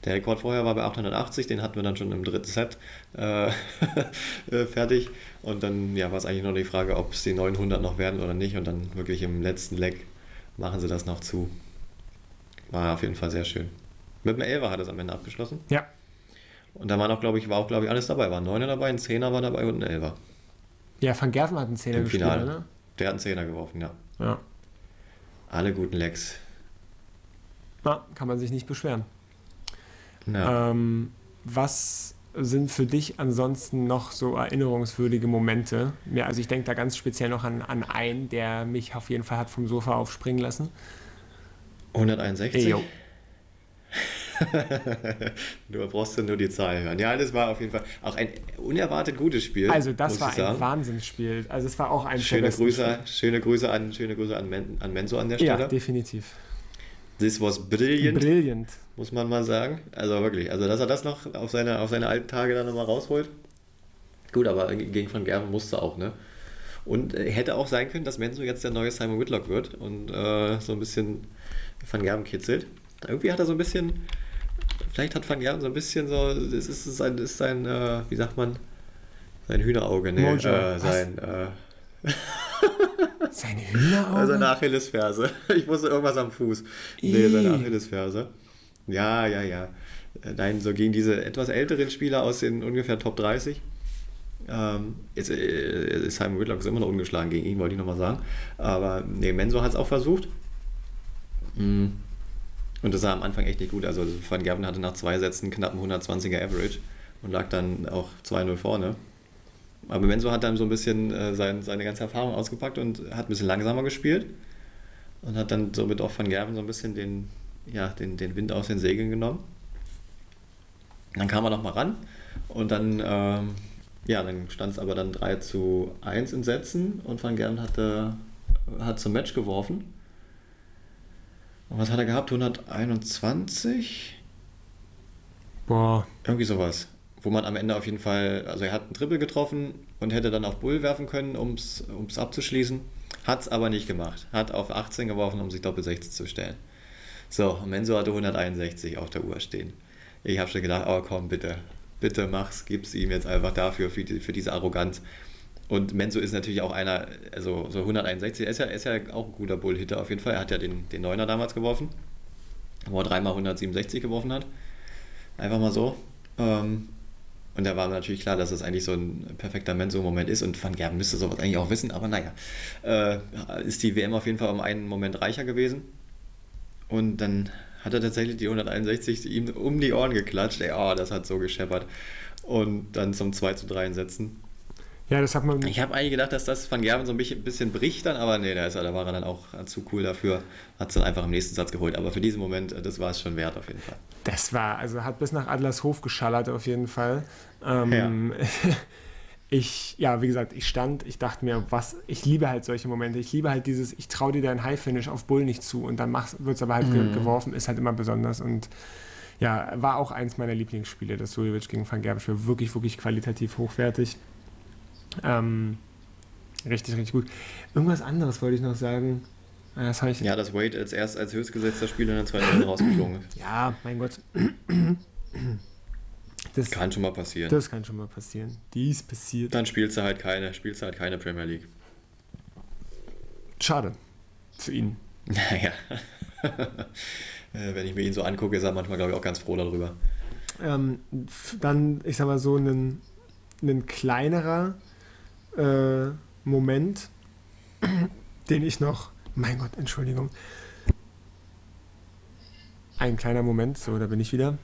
Der Rekord vorher war bei 880, den hatten wir dann schon im dritten Set äh, äh, fertig. Und dann ja, war es eigentlich nur die Frage, ob es die 900 noch werden oder nicht. Und dann wirklich im letzten Leg machen sie das noch zu. War auf jeden Fall sehr schön. Mit dem Elfer hat es am Ende abgeschlossen. Ja. Und da war auch, glaube ich, war auch, glaube ich, alles dabei. War ein Neuner dabei, ein Zehner war dabei und ein Elfer. Ja, Van Gerven hat einen Zehner Im gespielt, Finale. ne? Der hat einen Zehner geworfen, ja. Ja. Alle guten Lecks. Na, kann man sich nicht beschweren. Ja. Ähm, was sind für dich ansonsten noch so erinnerungswürdige Momente? Ja, also ich denke da ganz speziell noch an, an einen, der mich auf jeden Fall hat vom Sofa aufspringen lassen. 161? Ey, du brauchst ja nur die Zahl hören. Ja, das war auf jeden Fall auch ein unerwartet gutes Spiel. Also das war ein Wahnsinnsspiel. Also es war auch ein schöne Grüße, schöne Grüße an schöne Grüße an, Men, an Menso an der Stelle. Ja, definitiv. This was brilliant. Brilliant. Muss man mal sagen. Also wirklich. Also, dass er das noch auf seine, auf seine alten Tage dann nochmal rausholt. Gut, aber gegen Van Gerven musste auch, ne? Und äh, hätte auch sein können, dass Menzo jetzt der neue Simon Whitlock wird und äh, so ein bisschen Van Gerven kitzelt. Irgendwie hat er so ein bisschen, vielleicht hat Van Gerven so ein bisschen so, das ist sein, ist sein äh, wie sagt man, sein Hühnerauge, ne? Äh, sein, äh, Seine Hühnerauge? Seine Achillesferse. Ich wusste irgendwas am Fuß. Nee, seine Achillesferse. Ja, ja, ja. Äh, nein, so gegen diese etwas älteren Spieler aus den ungefähr Top 30. Ähm, jetzt äh, ist Simon Whitlock immer noch ungeschlagen gegen ihn, wollte ich nochmal sagen. Aber nee, Menso hat es auch versucht. Mhm. Und das sah am Anfang echt nicht gut. Also Van Gerven hatte nach zwei Sätzen knapp einen 120er Average und lag dann auch 2-0 vorne. Aber Menso hat dann so ein bisschen äh, sein, seine ganze Erfahrung ausgepackt und hat ein bisschen langsamer gespielt und hat dann somit auch Van Gerven so ein bisschen den, ja, den, den Wind aus den Segeln genommen. Dann kam er nochmal ran und dann, ähm, ja, dann stand es aber dann 3 zu 1 in Sätzen und Van Gerven hatte, hat zum Match geworfen. Und was hat er gehabt? 121? Boah. Irgendwie sowas wo man am Ende auf jeden Fall, also er hat einen Triple getroffen und hätte dann auf Bull werfen können, um es abzuschließen. Hat es aber nicht gemacht. Hat auf 18 geworfen, um sich Doppel 60 zu stellen. So, Menso hatte 161 auf der Uhr stehen. Ich habe schon gedacht, oh komm, bitte, bitte mach's, gib's ihm jetzt einfach dafür, für, die, für diese Arroganz. Und Menzo ist natürlich auch einer, also so 161, er ist ja, ist ja auch ein guter Bull-Hitter auf jeden Fall. Er hat ja den, den Neuner damals geworfen, wo er dreimal 167 geworfen hat. Einfach mal so. Ähm, und da war natürlich klar, dass es eigentlich so ein perfekter Menso-Moment ist und Van Gerben müsste sowas eigentlich auch wissen, aber naja, äh, ist die WM auf jeden Fall um einen Moment reicher gewesen. Und dann hat er tatsächlich die 161 ihm um die Ohren geklatscht. Ey, oh, das hat so gescheppert. Und dann zum 2 zu 3 Setzen ja, das hat man. Ich habe eigentlich gedacht, dass das Van Gerven so ein bisschen, bricht dann, aber nee, da, ist er, da war er dann auch zu cool dafür. Hat es dann einfach im nächsten Satz geholt. Aber für diesen Moment, äh, das war es schon wert auf jeden Fall. Das war, also hat bis nach Adlershof geschallert auf jeden Fall. Ähm, ja. ich, ja, wie gesagt, ich stand, ich dachte mir, was, ich liebe halt solche Momente. Ich liebe halt dieses, ich traue dir dein High-Finish auf Bull nicht zu und dann wird es aber halt ge geworfen, ist halt immer besonders und ja, war auch eins meiner Lieblingsspiele, das Suljevic gegen Van Gerben Spiel. Wirklich, wirklich qualitativ hochwertig. Ähm, richtig, richtig gut. Irgendwas anderes wollte ich noch sagen. Ah, das ich ja, dass Wade als erst als höchstgesetzter Spieler in der zweiten Runde rausgeflogen ist. Ja, mein Gott. Das kann schon mal passieren. Das kann schon mal passieren. Dies passiert. Dann spielst du halt keine, spielst du halt keine Premier League. Schade. Für ihn. Naja. Äh, wenn ich mir ihn so angucke, ist er manchmal, glaube ich, auch ganz froh darüber. Ähm, dann, ich sag mal so, ein, ein kleinerer äh, Moment, den ich noch, mein Gott, Entschuldigung, ein kleiner Moment, so, da bin ich wieder,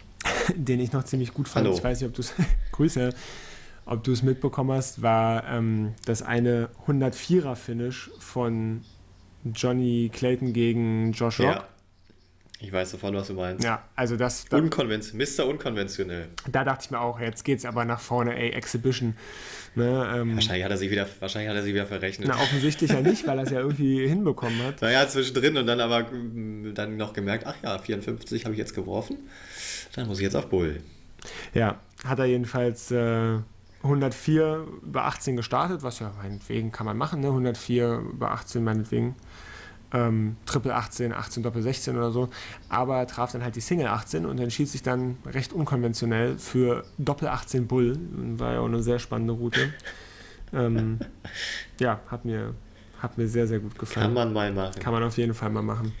den ich noch ziemlich gut fand. Hallo. Ich weiß nicht, ob du es, Grüße, ob du es mitbekommen hast, war ähm, das eine 104er-Finish von Johnny Clayton gegen Josh Rock. Ja. Ich weiß sofort, was du meinst. Ja, also das. das Unkonvention, Mr. Unkonventionell. Da dachte ich mir auch, jetzt geht es aber nach vorne, ey, Exhibition. Ne, ähm, wahrscheinlich, hat er sich wieder, wahrscheinlich hat er sich wieder verrechnet. Na, offensichtlich ja nicht, weil er es ja irgendwie hinbekommen hat. Naja, zwischendrin und dann aber mm, dann noch gemerkt, ach ja, 54 habe ich jetzt geworfen, dann muss ich jetzt auf Bull. Ja, hat er jedenfalls äh, 104 über 18 gestartet, was ja meinetwegen kann man machen, ne? 104 über 18 meinetwegen ähm, Triple 18, 18 Doppel 16 oder so, aber traf dann halt die Single 18 und entschied sich dann recht unkonventionell für Doppel 18 Bull. War ja auch eine sehr spannende Route. ähm, ja, hat mir, hat mir sehr, sehr gut gefallen. Kann man mal machen. Kann man auf jeden Fall mal machen.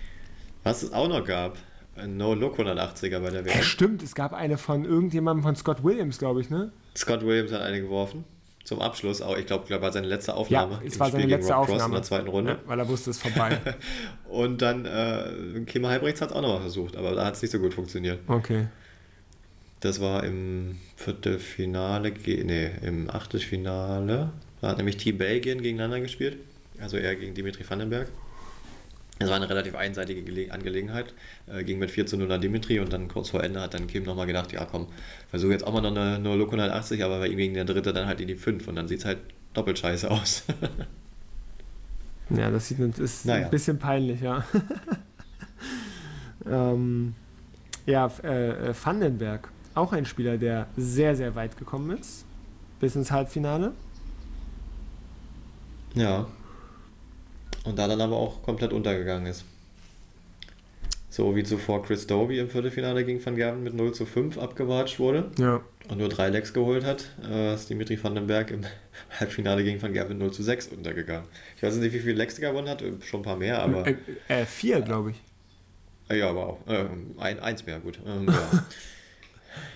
Was es auch noch gab, ein No-Look 180er bei der WM. Ja, stimmt, es gab eine von irgendjemandem von Scott Williams, glaube ich, ne? Scott Williams hat eine geworfen zum Abschluss auch. Ich glaube, glaub, war seine letzte Aufnahme. Ja, es war seine letzte Aufnahme. in der zweiten Runde. Ja, weil er wusste, es ist vorbei. und dann äh, Kima Halbrechts hat es auch noch mal versucht, aber da hat es nicht so gut funktioniert. Okay. Das war im Viertelfinale, nee, im Achtelfinale. Da hat nämlich Team Belgien gegeneinander gespielt. Also er gegen Dimitri Vandenberg. Es war eine relativ einseitige Gele Angelegenheit. Äh, ging mit 4 zu 0 an Dimitri und dann kurz vor Ende hat dann Kim nochmal gedacht, ja komm, versuche jetzt auch mal noch eine, eine Look 180, aber bei ihm ging der dritte dann halt in die 5 und dann sieht es halt doppelt scheiße aus. ja, das sieht ist naja. ein bisschen peinlich, ja. ähm, ja, äh, äh, Vandenberg, auch ein Spieler, der sehr, sehr weit gekommen ist, bis ins Halbfinale. Ja. Und da dann aber auch komplett untergegangen ist. So wie zuvor Chris Doby im Viertelfinale gegen Van Gerven mit 0 zu 5 abgewatscht wurde. Ja. Und nur drei Lecks geholt hat, äh, ist Dimitri Vandenberg im Halbfinale gegen Van Gerven 0 zu 6 untergegangen. Ich weiß nicht, wie viele Lecks er gewonnen hat, schon ein paar mehr, aber. Äh, äh vier, glaube ich. Ja, aber auch. Äh, ein, eins mehr, gut. Ähm, ja.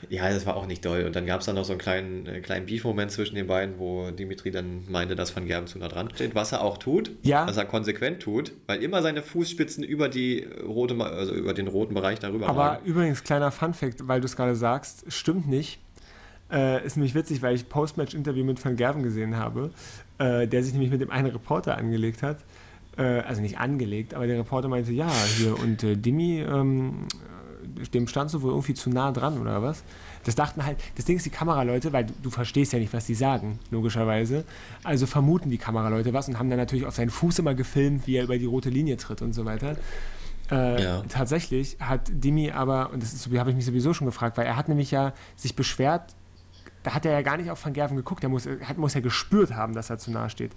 Ja, das war auch nicht doll. Und dann gab es dann noch so einen kleinen, äh, kleinen Beef-Moment zwischen den beiden, wo Dimitri dann meinte, dass Van Gerben zu nah dran steht, was er auch tut, ja. was er konsequent tut, weil immer seine Fußspitzen über die rote, also über den roten Bereich darüber Aber ragen. übrigens, kleiner Fun-Fact, weil du es gerade sagst, stimmt nicht. Äh, ist nämlich witzig, weil ich Postmatch-Interview mit Van Gerben gesehen habe, äh, der sich nämlich mit dem einen Reporter angelegt hat. Äh, also nicht angelegt, aber der Reporter meinte, ja, hier und äh, Dimi ähm, dem standst du wohl irgendwie zu nah dran oder was? Das dachten halt, das Ding ist die Kameraleute, weil du, du verstehst ja nicht, was die sagen, logischerweise. Also vermuten die Kameraleute was und haben dann natürlich auf seinen Fuß immer gefilmt, wie er über die rote Linie tritt und so weiter. Äh, ja. Tatsächlich hat Dimi aber, und das habe ich mich sowieso schon gefragt, weil er hat nämlich ja sich beschwert, da hat er ja gar nicht auf Van Gerven geguckt, er muss, hat, muss ja gespürt haben, dass er zu nah steht.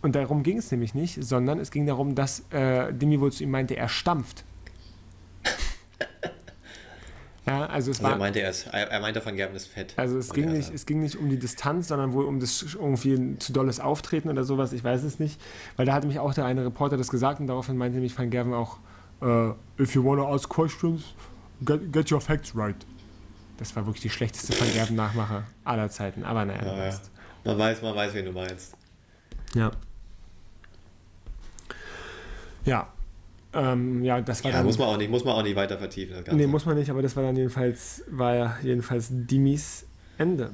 Und darum ging es nämlich nicht, sondern es ging darum, dass äh, Dimi wohl zu ihm meinte, er stampft. Ja, also es war. Er meinte, er, ist, er meinte von Gerben ist fett. Also es ging, nicht, es ging nicht um die Distanz, sondern wohl um das irgendwie zu dolles Auftreten oder sowas, ich weiß es nicht. Weil da hatte mich auch der eine Reporter das gesagt und daraufhin meinte mich Van Gerben auch, uh, if you wanna ask questions, get, get, your facts right. Das war wirklich die schlechteste Van Gerben-Nachmache aller Zeiten. Aber naja, ja, ja. Man weiß, man weiß, wen du meinst. Ja. Ja, ähm, ja, das war ja, dann, muss man auch nicht, muss man auch nicht weiter vertiefen. Das Ganze. Nee, muss man nicht, aber das war dann jedenfalls, war ja jedenfalls Dimis Ende.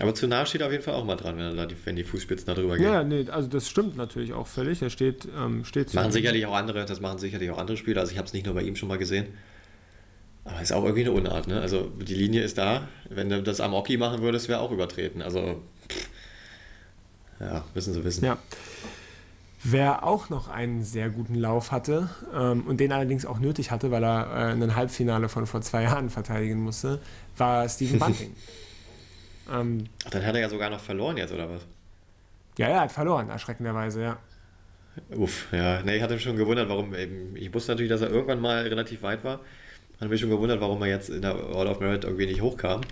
Aber zu nah steht auf jeden Fall auch mal dran, wenn, die, wenn die Fußspitzen da drüber gehen. Ja, nee, also das stimmt natürlich auch völlig. Er steht, ähm, steht. Machen sicherlich auch andere, das machen sicherlich auch andere Spieler. Also ich habe es nicht nur bei ihm schon mal gesehen. Aber ist auch irgendwie eine Unart, ne? Also die Linie ist da. Wenn du das am Oki machen würdest, wäre auch übertreten. Also Ja, müssen sie wissen. Ja. Wer auch noch einen sehr guten Lauf hatte ähm, und den allerdings auch nötig hatte, weil er äh, ein Halbfinale von vor zwei Jahren verteidigen musste, war Stephen Bunting. ähm, Ach, dann hat er ja sogar noch verloren jetzt, oder was? Ja, er hat verloren, erschreckenderweise, ja. Uff, ja. Nee, ich hatte mich schon gewundert, warum eben. Ich wusste natürlich, dass er irgendwann mal relativ weit war. Hatte mich schon gewundert, warum er jetzt in der Order of Merit irgendwie nicht hochkam.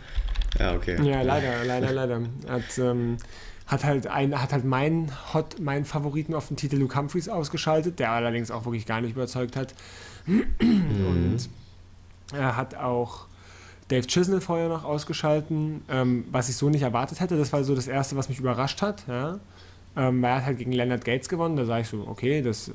Ja, okay. Ja, leider, leider, leider. Hat, ähm, hat halt, ein, hat halt meinen Hot, meinen Favoriten auf den Titel Luke Humphreys ausgeschaltet, der allerdings auch wirklich gar nicht überzeugt hat. Und er hat auch Dave Chisnell vorher noch ausgeschalten, ähm, was ich so nicht erwartet hätte. Das war so das Erste, was mich überrascht hat. Ja? Ähm, er hat halt gegen Leonard Gates gewonnen. Da sage ich so, okay, das äh,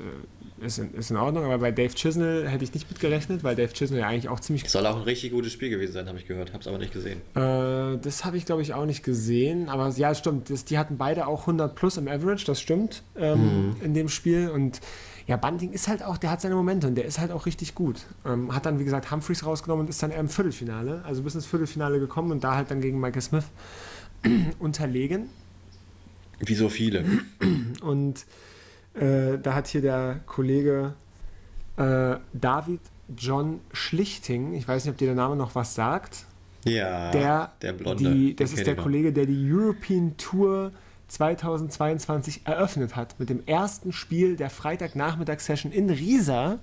ist, in, ist in Ordnung. Aber bei Dave Chisnell hätte ich nicht mitgerechnet, weil Dave Chisnell ja eigentlich auch ziemlich. Das soll auch ein richtig gutes Spiel gewesen sein, habe ich gehört. Habe es aber nicht gesehen. Äh, das habe ich, glaube ich, auch nicht gesehen. Aber ja, stimmt. Das, die hatten beide auch 100 plus im Average. Das stimmt ähm, mhm. in dem Spiel. Und ja, Bunting ist halt auch, der hat seine Momente und der ist halt auch richtig gut. Ähm, hat dann, wie gesagt, Humphreys rausgenommen und ist dann eher im Viertelfinale, also bis ins Viertelfinale gekommen und da halt dann gegen Michael Smith unterlegen. Wie so viele. Und äh, da hat hier der Kollege äh, David John Schlichting, ich weiß nicht, ob dir der Name noch was sagt. Ja, der, der Blonde. Die, das ist der Kollege, der die European Tour 2022 eröffnet hat mit dem ersten Spiel der Freitagnachmittagssession in Riesa,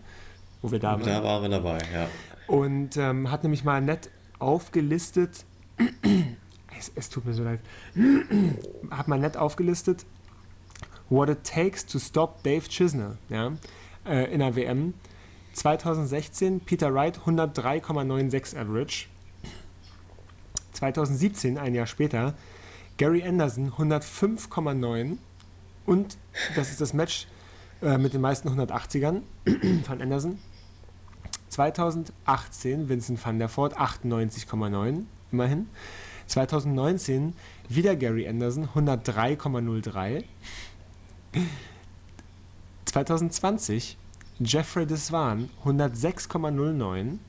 wo wir da waren. Da waren wir dabei, ja. Und ähm, hat nämlich mal nett aufgelistet, es, es tut mir so leid, hat mal nett aufgelistet, what it takes to stop Dave Chisner ja, äh, in der WM. 2016 Peter Wright 103,96 Average. 2017, ein Jahr später, Gary Anderson 105,9 und das ist das Match äh, mit den meisten 180ern von Anderson. 2018 Vincent van der Voort 98,9 immerhin. 2019 wieder Gary Anderson 103,03. 2020 Jeffrey Deswan 106,09.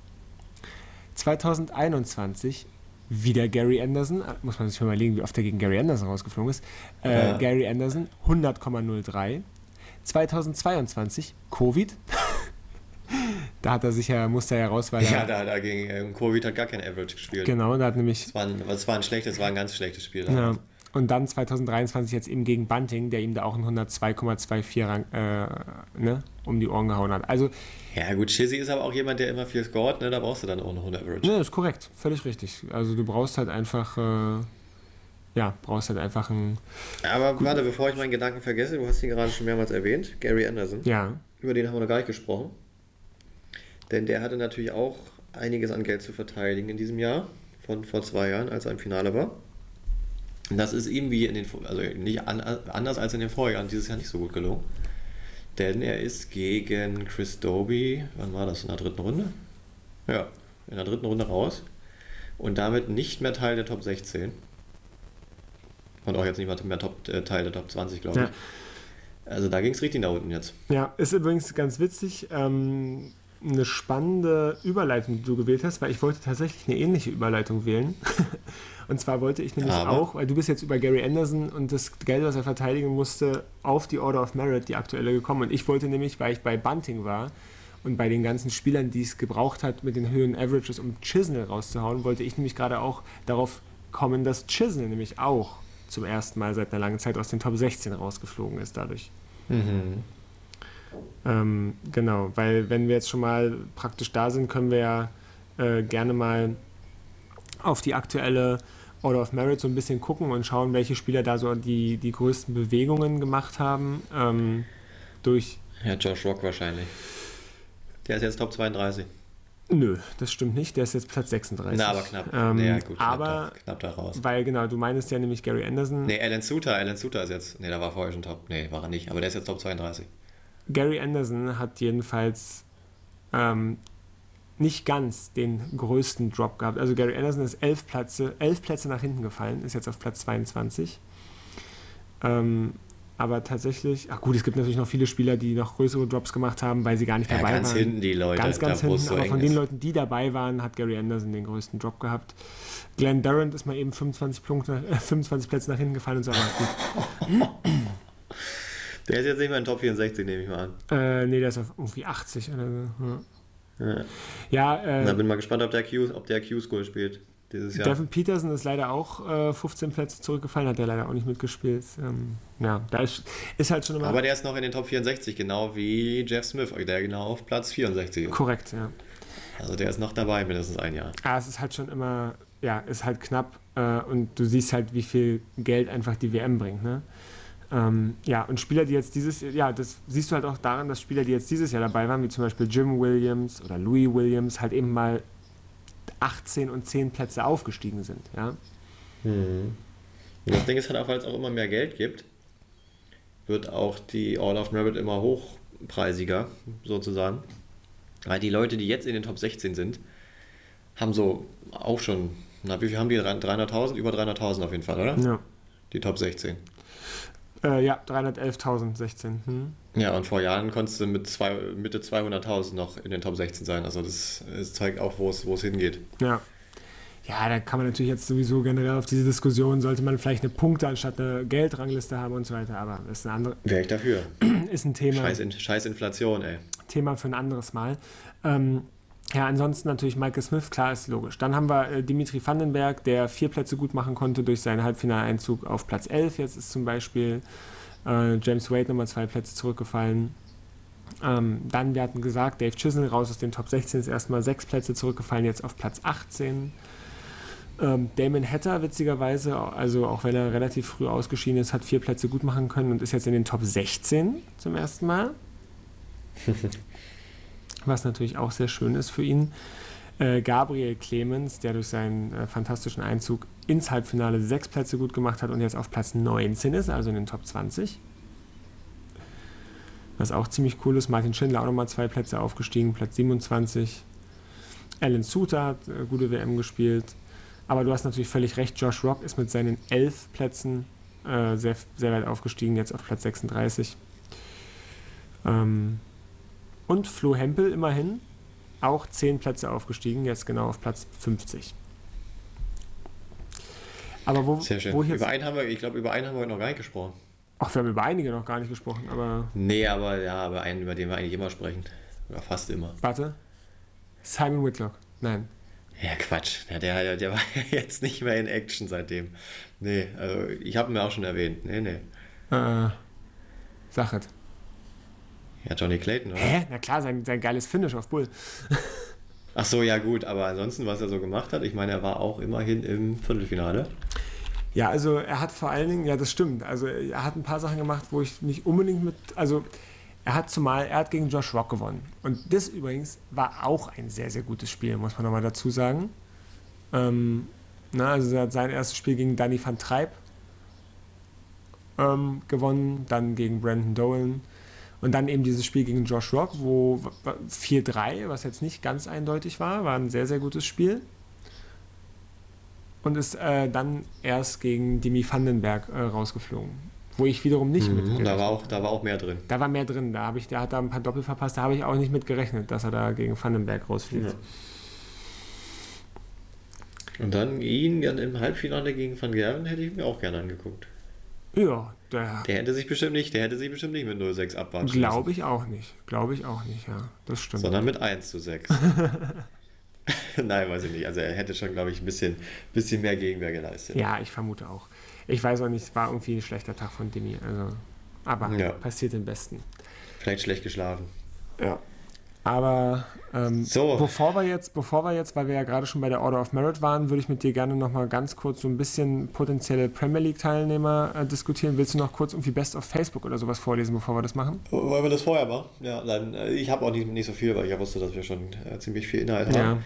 2021 wieder Gary Anderson, muss man sich mal überlegen, wie oft er gegen Gary Anderson rausgeflogen ist. Äh, ja. Gary Anderson 100,03. 2022 Covid. da hat er sich ja, musste er ja raus, weil er. Ja, da, da gegen ähm, Covid hat gar kein Average gespielt. Genau, da hat nämlich. Es war ein, es war ein schlechtes, es war ein ganz schlechtes Spiel. Ja. Und dann 2023 jetzt eben gegen Bunting, der ihm da auch einen 102,24 äh, ne, um die Ohren gehauen hat. Also. Ja, gut, Chizzy ist aber auch jemand, der immer viel scored, ne? da brauchst du dann auch eine 100 Average. Ne, ist korrekt, völlig richtig. Also du brauchst halt einfach. Äh, ja, brauchst halt einfach ein. Aber warte, bevor ich meinen Gedanken vergesse, du hast ihn gerade schon mehrmals erwähnt, Gary Anderson. Ja. Über den haben wir noch gar nicht gesprochen. Denn der hatte natürlich auch einiges an Geld zu verteidigen in diesem Jahr, von vor zwei Jahren, als er im Finale war. Das ist ihm wie in den, also nicht an, anders als in den Vorjahren, dieses Jahr nicht so gut gelungen. Denn er ist gegen Chris Doby, wann war das, in der dritten Runde? Ja, in der dritten Runde raus. Und damit nicht mehr Teil der Top 16. Und auch jetzt nicht mehr Top, äh, Teil der Top 20, glaube ich. Ja. Also da ging es richtig nach unten jetzt. Ja, ist übrigens ganz witzig. Ähm, eine spannende Überleitung, die du gewählt hast, weil ich wollte tatsächlich eine ähnliche Überleitung wählen. und zwar wollte ich nämlich Aber. auch, weil du bist jetzt über Gary Anderson und das Geld, was er verteidigen musste, auf die Order of Merit, die aktuelle, gekommen. Und ich wollte nämlich, weil ich bei Bunting war und bei den ganzen Spielern, die es gebraucht hat, mit den höheren Averages, um Chisnell rauszuhauen, wollte ich nämlich gerade auch darauf kommen, dass Chisnell nämlich auch zum ersten Mal seit einer langen Zeit aus den Top 16 rausgeflogen ist dadurch. Mhm. Ähm, genau, weil wenn wir jetzt schon mal praktisch da sind, können wir ja äh, gerne mal auf die aktuelle Order of Merit so ein bisschen gucken und schauen, welche Spieler da so die, die größten Bewegungen gemacht haben. Ähm, durch. Ja, Josh Rock wahrscheinlich. Der ist jetzt Top 32. Nö, das stimmt nicht. Der ist jetzt Platz 36. Na, aber knapp. Ähm, ja, gut, knapp, aber, knapp da raus. Weil genau, du meinst ja nämlich Gary Anderson. Nee, Alan Suter. Alan Suter ist jetzt. Nee, da war vorher schon Top. Nee, war er nicht. Aber der ist jetzt Top 32. Gary Anderson hat jedenfalls ähm, nicht ganz den größten Drop gehabt. Also Gary Anderson ist elf Plätze, elf Plätze nach hinten gefallen, ist jetzt auf Platz 22. Ähm, aber tatsächlich, ach gut, es gibt natürlich noch viele Spieler, die noch größere Drops gemacht haben, weil sie gar nicht Ja, dabei ganz waren. hinten die Leute, Ganz, ganz hinten, so aber von den. Leuten, die dabei waren, hat Gary Anderson den größten Drop gehabt. Glenn Durant ist mal eben 25, Punkte, äh, 25 Plätze nach hinten gefallen und so, aber gut. Der ist jetzt nicht mehr in Top 64, nehme ich mal an. Äh, nee, der ist auf irgendwie 80 oder so. Ja, Ja. ja Na, äh, bin mal gespannt, ob der Q, ob der Q-School spielt dieses Jahr. Devin Peterson ist leider auch äh, 15 Plätze zurückgefallen, hat der leider auch nicht mitgespielt. Ähm, ja, da ist, ist halt schon immer Aber der ist noch in den Top 64, genau wie Jeff Smith, der genau auf Platz 64 ist. korrekt, ja. Also der ist noch dabei, mindestens ein Jahr. Aber es ist halt schon immer, ja, ist halt knapp äh, und du siehst halt, wie viel Geld einfach die WM bringt, ne? Ähm, ja, und Spieler, die jetzt dieses, ja, das siehst du halt auch daran, dass Spieler, die jetzt dieses Jahr dabei waren, wie zum Beispiel Jim Williams oder Louis Williams, halt eben mal 18 und 10 Plätze aufgestiegen sind, ja. Und das Ding ist halt auch, weil es auch immer mehr Geld gibt, wird auch die All of Merit immer hochpreisiger, sozusagen. Weil die Leute, die jetzt in den Top 16 sind, haben so auch schon, na, wie viel haben die? 300.000? Über 300.000 auf jeden Fall, oder? Ja, Die Top 16. äh, ja 311.016. Hm? Ja, und vor Jahren konntest du mit zwei, Mitte 200.000 noch in den Top 16 sein. Also das, das zeigt auch, wo es hingeht. Ja. Ja, da kann man natürlich jetzt sowieso generell auf diese Diskussion, sollte man vielleicht eine Punkte anstatt eine Geldrangliste haben und so weiter, aber das ist, eine andere, Wäre ich dafür. ist ein Thema. Scheiß, Scheiß Inflation, ey. Thema für ein anderes Mal. Ähm, ja, ansonsten natürlich Michael Smith, klar ist logisch. Dann haben wir äh, Dimitri Vandenberg, der vier Plätze gut machen konnte durch seinen Halbfinaleinzug auf Platz 11. Jetzt ist zum Beispiel äh, James Wade nochmal zwei Plätze zurückgefallen. Ähm, dann, wir hatten gesagt, Dave Chisholm raus aus den Top 16 ist erstmal sechs Plätze zurückgefallen, jetzt auf Platz 18. Ähm, Damon Hatter, witzigerweise, also auch wenn er relativ früh ausgeschieden ist, hat vier Plätze gut machen können und ist jetzt in den Top 16 zum ersten Mal was natürlich auch sehr schön ist für ihn. Äh, Gabriel Clemens, der durch seinen äh, fantastischen Einzug ins Halbfinale sechs Plätze gut gemacht hat und jetzt auf Platz 19 ist, also in den Top 20. Was auch ziemlich cool ist. Martin Schindler auch nochmal zwei Plätze aufgestiegen, Platz 27. Alan Suter hat äh, gute WM gespielt. Aber du hast natürlich völlig recht, Josh Rock ist mit seinen elf Plätzen äh, sehr, sehr weit aufgestiegen, jetzt auf Platz 36. Ähm, und Flo Hempel immerhin auch 10 Plätze aufgestiegen, jetzt genau auf Platz 50. Aber wo, Sehr schön. wo ich jetzt. über einen haben wir, ich glaube, über einen haben wir heute noch gar nicht gesprochen. Ach, wir haben über einige noch gar nicht gesprochen, aber Nee, aber ja, aber einen, über den wir eigentlich immer sprechen. Oder fast immer. warte. Simon Whitlock. Nein. Ja, Quatsch. Ja, der, der war ja jetzt nicht mehr in Action seitdem. Nee, also ich habe ihn mir auch schon erwähnt. Nee, nee. Äh, Sachet. Ja, Johnny Clayton, oder? Hä? Na klar, sein, sein geiles Finish auf Bull. Ach so, ja gut, aber ansonsten, was er so gemacht hat, ich meine, er war auch immerhin im Viertelfinale. Ja, also er hat vor allen Dingen, ja, das stimmt. Also er hat ein paar Sachen gemacht, wo ich nicht unbedingt mit. Also er hat zumal, er hat gegen Josh Rock gewonnen. Und das übrigens war auch ein sehr, sehr gutes Spiel, muss man nochmal dazu sagen. Ähm, na, also er hat sein erstes Spiel gegen Danny van Treib ähm, gewonnen, dann gegen Brandon Dolan. Und dann eben dieses Spiel gegen Josh Rock, wo 4-3, was jetzt nicht ganz eindeutig war, war ein sehr, sehr gutes Spiel. Und ist äh, dann erst gegen Demi Vandenberg äh, rausgeflogen. Wo ich wiederum nicht mit. Mhm, da, war auch, da war auch mehr drin. Da war mehr drin. Da habe ich, der hat da ein paar Doppel verpasst. Da habe ich auch nicht mit gerechnet, dass er da gegen Vandenberg rausfliegt. Ja. Und dann ihn dann im Halbfinale gegen Van Gerven hätte ich mir auch gerne angeguckt. Ja, der Der hätte sich bestimmt nicht, der hätte sich bestimmt nicht mit 0-6 abwarten glaube ich auch nicht. Glaube ich auch nicht, ja. Das stimmt. sondern mit 1 zu 6. Nein, weiß ich nicht. Also er hätte schon, glaube ich, ein bisschen, bisschen mehr Gegenwehr geleistet. Ja, ich vermute auch. Ich weiß auch nicht, es war irgendwie ein schlechter Tag von Demi. Also, aber Ja. passiert den Besten. Vielleicht schlecht geschlafen. Ja. Aber ähm, So. bevor wir jetzt, bevor wir jetzt, weil wir ja gerade schon bei der Order of Merit waren, würde ich mit dir gerne noch mal ganz kurz so ein bisschen potenzielle Premier League Teilnehmer äh, diskutieren. Willst du noch kurz irgendwie Best of Facebook oder sowas vorlesen, bevor wir das machen? Wollen wir das vorher machen? Ja, dann, äh, ich habe auch nicht, nicht so viel, weil ich ja wusste, dass wir schon äh, ziemlich viel Inhalt haben. Ja.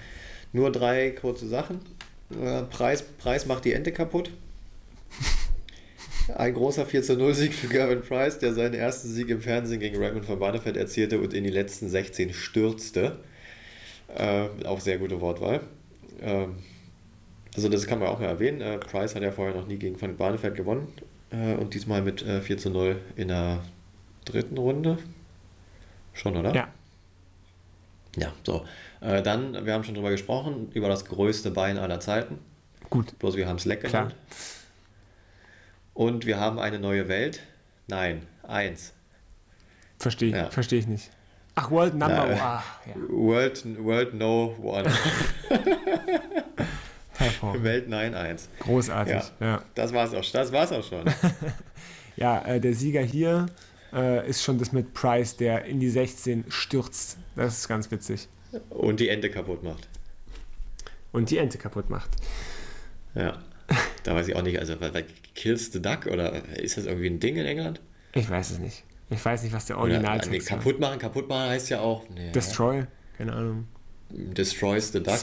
Nur drei kurze Sachen. Äh, Preis, Preis macht die Ente kaputt. Ein großer 4 0 Sieg für Gavin Price, der seinen ersten Sieg im Fernsehen gegen Raymond von Barnefeld erzielte und in die letzten 16 stürzte. Äh, auch sehr gute Wortwahl. Ähm, also das kann man auch mal erwähnen. Äh, Price hat ja vorher noch nie gegen Van Barnefeld gewonnen. Äh, und diesmal mit äh, 4 zu 0 in der dritten Runde. Schon, oder? Ja. Ja, so. Äh, dann, wir haben schon drüber gesprochen, über das größte Bein aller Zeiten. Gut. Bloß wir haben es leck Klar. Und wir haben eine neue Welt. Nein, eins. Verstehe Ja. versteh ich nicht. Ach, World Number One. Ah, ja. World, World No One. Welt Nein eins. Großartig. Ja. Ja, Das war's auch, das war's auch schon. ja äh, der Sieger hier äh, ist schon das mit Price, der in die 16 stürzt. Das ist ganz witzig. Und die Ente kaputt macht. Und die Ente kaputt macht. Ja. Da weiß ich auch nicht, also Kills the Duck oder ist das irgendwie ein Ding in England? Ich weiß es nicht. Ich weiß nicht, was der Oder, nee, Originaltext war. kaputt machen, kaputt machen heißt ja auch nee, Destroy? Keine Ahnung. Destroys the duck,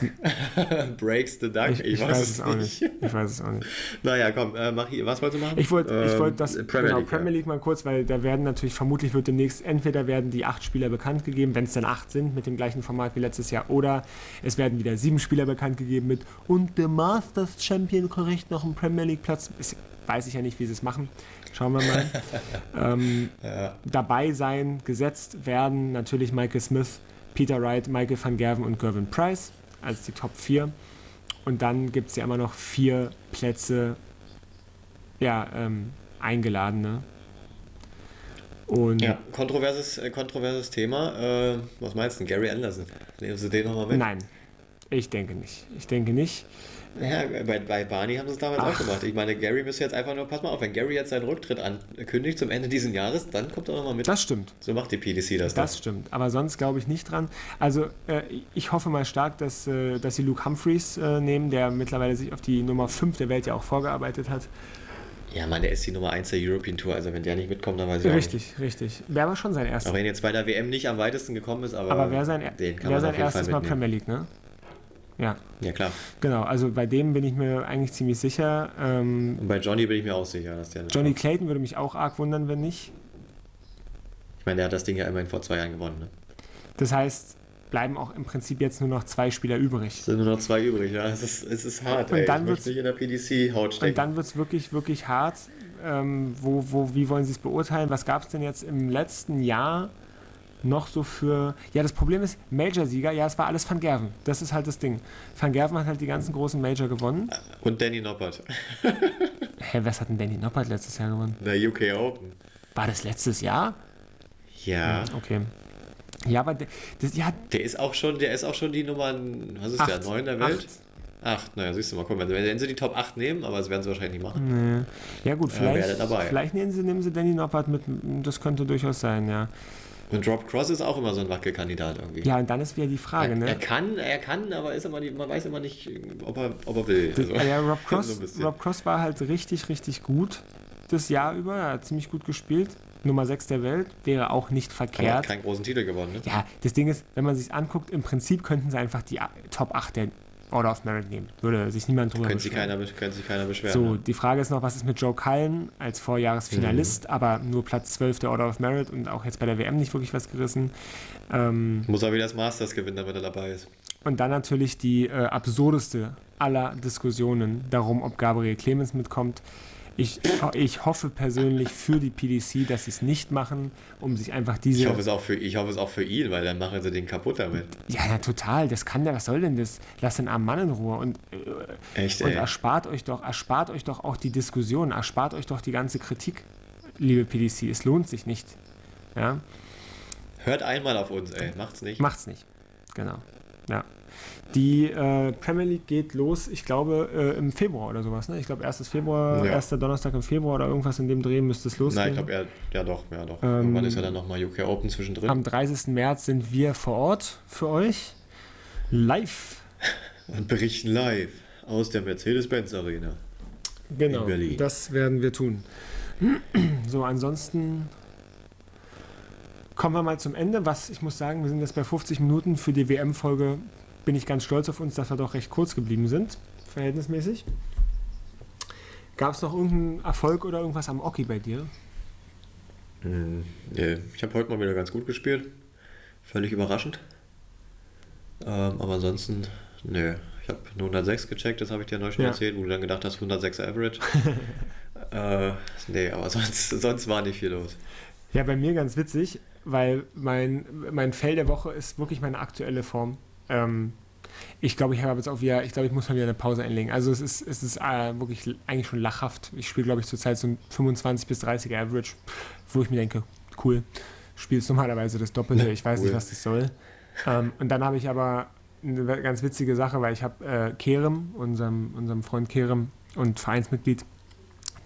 breaks the duck. Ich, ich weiß, es auch nicht. Ich weiß es auch nicht. Naja, komm, äh, mach hier, was wolltest du machen? Ich wollte ich Ähm, wollt das Premier genau, League, Premier ja. League mal kurz, weil da werden natürlich vermutlich wird demnächst entweder werden die acht Spieler bekannt gegeben, wenn es dann acht sind mit dem gleichen Format wie letztes Jahr, oder es werden wieder sieben Spieler bekannt gegeben mit und der Masters Champion korrekt noch einen Premier League Platz. Ist, weiß ich ja nicht, wie sie es machen. Schauen wir mal. ähm, Dabei sein gesetzt werden natürlich Michael Smith, Peter Wright, Michael van Gerven und Gervin Price als die Top 4. Und dann gibt es ja immer noch vier Plätze ja, ähm, Eingeladene. Und Ja, kontroverses, äh, kontroverses Thema. Äh, was meinst du, Gary Anderson? Nehmen Sie den nochmal mit? nein, ich denke nicht. Ich denke nicht. Ja, bei, bei Barney haben sie es damals Ach. auch gemacht. Ich meine, Gary müsste jetzt einfach nur, pass mal auf, wenn Gary jetzt seinen Rücktritt ankündigt zum Ende dieses Jahres, dann kommt er nochmal mit. Das stimmt. so macht die PDC das. Das stimmt. Aber sonst glaube ich nicht dran. Also äh, ich hoffe mal stark, dass, äh, dass sie Luke Humphreys äh, nehmen, der mittlerweile sich auf die Nummer 5 der Welt ja auch vorgearbeitet hat. dann. Ja, Mann, der ist die Nummer 1 der European Tour. Also wenn der nicht mitkommt, dann weiß ich auch nicht. Richtig, richtig. Wäre aber schon sein erstes. Auch wenn jetzt bei der WM nicht am weitesten gekommen ist, aber, Aber wäre sein, den kann man sein jeden Fall erstes Mal. Premier League, ne? Ja, Ja, klar. genau. Also bei dem bin ich mir eigentlich ziemlich sicher. Ähm, Und bei Johnny bin ich mir auch sicher, dass der Johnny kommt. Clayton würde mich auch arg wundern, wenn nicht. Ich meine, der hat das Ding ja immerhin vor zwei Jahren gewonnen. Ne? Das heißt, bleiben auch im Prinzip jetzt nur noch zwei Spieler übrig. Es sind nur noch zwei übrig, ja. Es ist, es ist hart, Und ey. dann ich möchte wird's- nicht in der PDC-Haut stecken. Und dann wird es wirklich, wirklich hart. Ähm, wo, wo, wie wollen Sie es beurteilen? Was gab es denn jetzt im letzten Jahr noch so für. Ja, das Problem ist, Major-Sieger, ja, es war alles Van Gerven. Das ist halt das Ding. Van Gerven hat halt die ganzen großen Major gewonnen. Und Danny Noppert. Hä, was hat denn Danny Noppert letztes Jahr gewonnen? Der UK Open. War das letztes Jahr? Ja. Okay. Ja, aber der- das, ja, Der ist auch schon, der ist auch schon die Nummer, was ist der, Acht. 9 der Welt? Acht. Naja, siehst du mal, guck mal, wenn sie die Top 8 nehmen, aber das werden sie wahrscheinlich nicht machen. nee. ja gut, wäre vielleicht, dabei. vielleicht nehmen, sie, nehmen sie Danny Noppert mit. Das könnte durchaus sein, ja. Und Rob Cross ist auch immer so ein Wackelkandidat irgendwie. Ja, und dann ist wieder die Frage, er, ne? er kann, er kann, aber ist immer nicht, man weiß immer nicht, ob er, ob er will. Also, ja, Rob so Cross, bisschen. Rob Cross war halt richtig, richtig gut das Jahr über. Er hat ziemlich gut gespielt. Nummer 6 der Welt wäre auch nicht aber hat verkehrt. keinen großen Titel gewonnen, ne? Ja, das Ding ist, wenn man sich anguckt, im Prinzip könnten sie einfach die Top 8 der Order of Merit nehmen. Würde sich niemand drüber Könnte sich, beschweren. keiner, könnte sich keiner beschweren. So, die Frage ist noch, was ist mit Joe Cullen als Vorjahresfinalist, Mhm. aber nur Platz 12 der Order of Merit und auch jetzt bei der WM nicht wirklich was gerissen. Ähm, Muss er wieder das Masters gewinnen, damit er dabei ist. Und dann natürlich die äh, absurdeste aller Diskussionen darum, ob Gabriel Clemens mitkommt. Ich, ich hoffe persönlich für die PDC, dass sie es nicht machen, um sich einfach diese. Ich hoffe, es auch für, ich hoffe es auch für ihn, weil dann machen sie den kaputt damit. ja, na, total. Das kann der. Was soll denn das? Lass den armen Mann in Ruhe und, äh, Echt, und ey. erspart euch doch, erspart euch doch auch die Diskussion, erspart euch doch die ganze Kritik, liebe PDC. Es lohnt sich nicht. Ja, Hört einmal auf uns, ey. Macht's nicht. macht's nicht. Genau. Ja. Die äh, Premier League geht los, ich glaube, äh, im Februar oder sowas. Ne? Ich glaube, 1. Februar, Ja. erster Donnerstag im Februar oder irgendwas in dem Dreh müsste es losgehen. Nein, ich glaube, ja doch, ja doch. Ähm, Irgendwann ist ja dann nochmal UK Open zwischendrin. Am 30. März sind wir vor Ort für euch. Live. Und berichten live aus der Mercedes-Benz Arena. Genau. In Berlin. Das werden wir tun. So, ansonsten kommen wir mal zum Ende. Was ich muss sagen, wir sind jetzt bei 50 Minuten. Für die WM-Folge bin ich ganz stolz auf uns, dass wir doch recht kurz geblieben sind, verhältnismäßig. Gab es noch irgendeinen Erfolg oder irgendwas am Oki bei dir? Hm, nee, ich habe heute mal wieder ganz gut gespielt. Völlig überraschend. Ähm, aber ansonsten, nö. Ich habe nur 106 gecheckt, das habe ich dir neu schon Ja. erzählt, wo du dann gedacht hast, 106 Average. Äh, nee, aber sonst, sonst war nicht viel los. Ja, bei mir ganz witzig, weil mein, mein Fell der Woche ist wirklich meine aktuelle Form. Ähm, ich glaube, ich habe jetzt auch wieder, ich glaube, ich muss mal wieder eine Pause einlegen. Also es ist, es ist äh, wirklich eigentlich schon lachhaft. Ich spiele, glaube ich, zurzeit so ein 25 bis 30 Average, wo ich mir denke, cool, spielst normalerweise das Doppelte, ich weiß cool. nicht, was das soll. Ähm, und dann habe ich aber eine ganz witzige Sache, weil ich habe äh, Kerem, unserem, unserem Freund Kerem und Vereinsmitglied,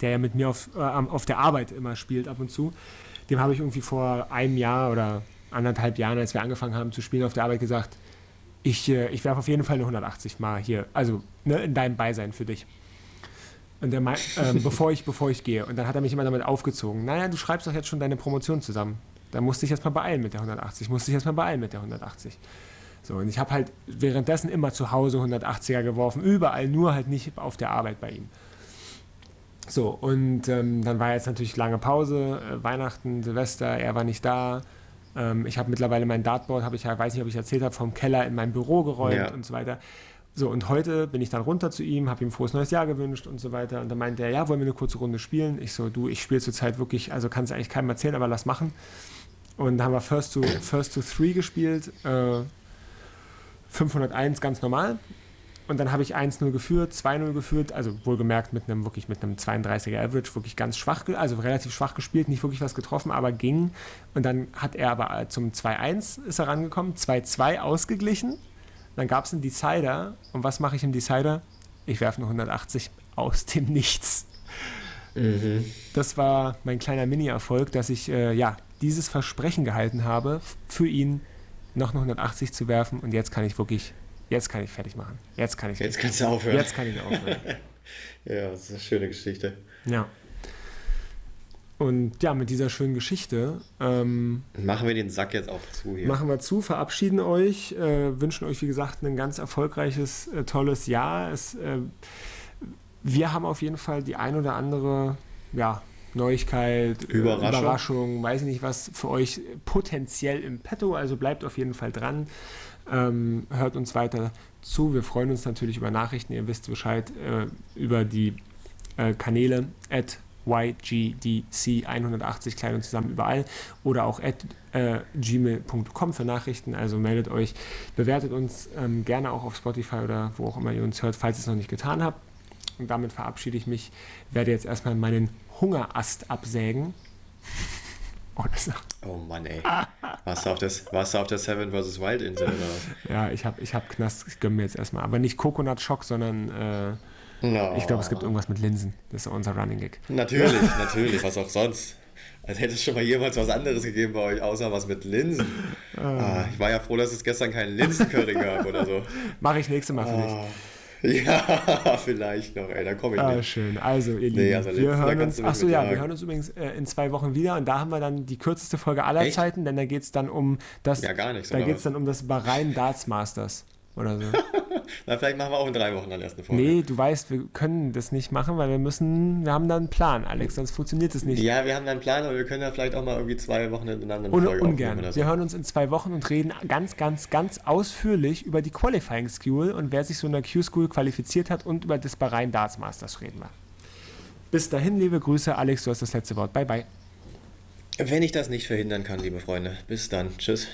der ja mit mir auf, äh, auf der Arbeit immer spielt ab und zu, dem habe ich irgendwie vor einem Jahr oder anderthalb Jahren, als wir angefangen haben zu spielen auf der Arbeit, gesagt, ich, äh, ich werfe auf jeden Fall eine 180 mal hier, also ne, in deinem Beisein für dich. Und der äh, bevor, ich, bevor ich gehe. Und dann hat er mich immer damit aufgezogen. Naja, du schreibst doch jetzt schon deine Promotion zusammen. Da musste ich jetzt mal beeilen mit der 180. Musste ich jetzt mal beeilen mit der 180. So, und ich habe halt währenddessen immer zu Hause 180er geworfen, überall, nur halt nicht auf der Arbeit bei ihm. So, und ähm, dann war jetzt natürlich lange Pause, äh, Weihnachten, Silvester, er war nicht da. Ähm, ich habe mittlerweile mein Dartboard, habe ich ja, weiß nicht, ob ich erzählt habe, vom Keller in mein Büro geräumt ja. und so weiter. So, und heute bin ich dann runter zu ihm, habe ihm frohes neues Jahr gewünscht und so weiter. Und dann meinte er, ja, wollen wir eine kurze Runde spielen? Ich so, du, ich spiele zurzeit wirklich, also kann es eigentlich keinem erzählen, aber lass machen. Und dann haben wir First to, First to Three gespielt, äh, 501 ganz normal. Und dann habe ich 1-0 geführt, 2-0 geführt, also wohlgemerkt mit einem wirklich mit einem 32er Average, wirklich ganz schwach, also relativ schwach gespielt, nicht wirklich was getroffen, aber ging. Und dann hat er aber zum 2-1 ist er rangekommen, 2-2 ausgeglichen. Dann gab es einen Decider. Und was mache ich im Decider? Ich werfe eine 180 aus dem Nichts. Mhm. Das war mein kleiner Mini-Erfolg, dass ich äh, ja dieses Versprechen gehalten habe, für ihn noch eine 180 zu werfen. Und jetzt kann ich wirklich jetzt kann ich fertig machen. Jetzt kann ich. Jetzt kannst du aufhören. Jetzt kann ich aufhören. ja, das ist eine schöne Geschichte. Ja. Und ja, mit dieser schönen Geschichte. Ähm, machen wir den Sack jetzt auch zu hier. Machen wir zu, verabschieden euch, äh, wünschen euch, wie gesagt, ein ganz erfolgreiches, äh, tolles Jahr. Es, äh, wir haben auf jeden Fall die ein oder andere ja, Neuigkeit, äh, Überraschung. Überraschung, weiß ich nicht was, für euch potenziell im Petto. Also bleibt auf jeden Fall dran. Ähm, hört uns weiter zu. Wir freuen uns natürlich über Nachrichten. Ihr wisst Bescheid äh, über die äh, Kanäle at ygdc180 klein und zusammen überall oder auch at äh, gmail.com für Nachrichten. Also meldet euch, bewertet uns ähm, gerne auch auf Spotify oder wo auch immer ihr uns hört, falls ihr es noch nicht getan habt. Und damit verabschiede ich mich. Werde jetzt erstmal meinen Hungerast absägen. Oh, oh Mann, ey. Warst du auf, das, warst du auf der Seven vs. Wild Insel oder was? Ja, ich habe ich hab Knast, ich gönne mir jetzt erstmal. Aber nicht Coconut Shock, sondern äh, no. ich glaube, es gibt irgendwas mit Linsen. Das ist unser Running Gag. Natürlich, natürlich, was auch sonst. Als hätte es schon mal jemals was anderes gegeben bei euch, außer was mit Linsen. Ah. Ah, ich war ja froh, dass es gestern keinen Linsencurry gab oder so. Mache ich nächstes Mal für ah. dich. Ja, vielleicht noch, ey, da komme ich ah, nicht. schön. Also, ihr Lieben, nee, also wir hören uns, achso ja, wir hören uns übrigens äh, in zwei Wochen wieder und da haben wir dann die kürzeste Folge aller Echt? Zeiten, denn da geht es dann um das, ja, gar nichts, da geht es dann um das Bahrain Darts Masters oder so. Na, vielleicht machen wir auch in drei Wochen dann erst eine Folge. Nee, du weißt, wir können das nicht machen, weil wir müssen, wir haben da einen Plan, Alex, sonst funktioniert es nicht. Ja, wir haben da einen Plan, aber wir können ja vielleicht auch mal irgendwie zwei Wochen hintereinander eine Un Folge ungern. Oder so. Wir hören uns in zwei Wochen und reden ganz, ganz, ganz ausführlich über die Qualifying School und wer sich so in der Q-School qualifiziert hat und über das Bahrain Darts Masters reden wir. Bis dahin, liebe Grüße, Alex, du hast das letzte Wort. Bye, bye. Wenn ich das nicht verhindern kann, liebe Freunde, bis dann. Tschüss.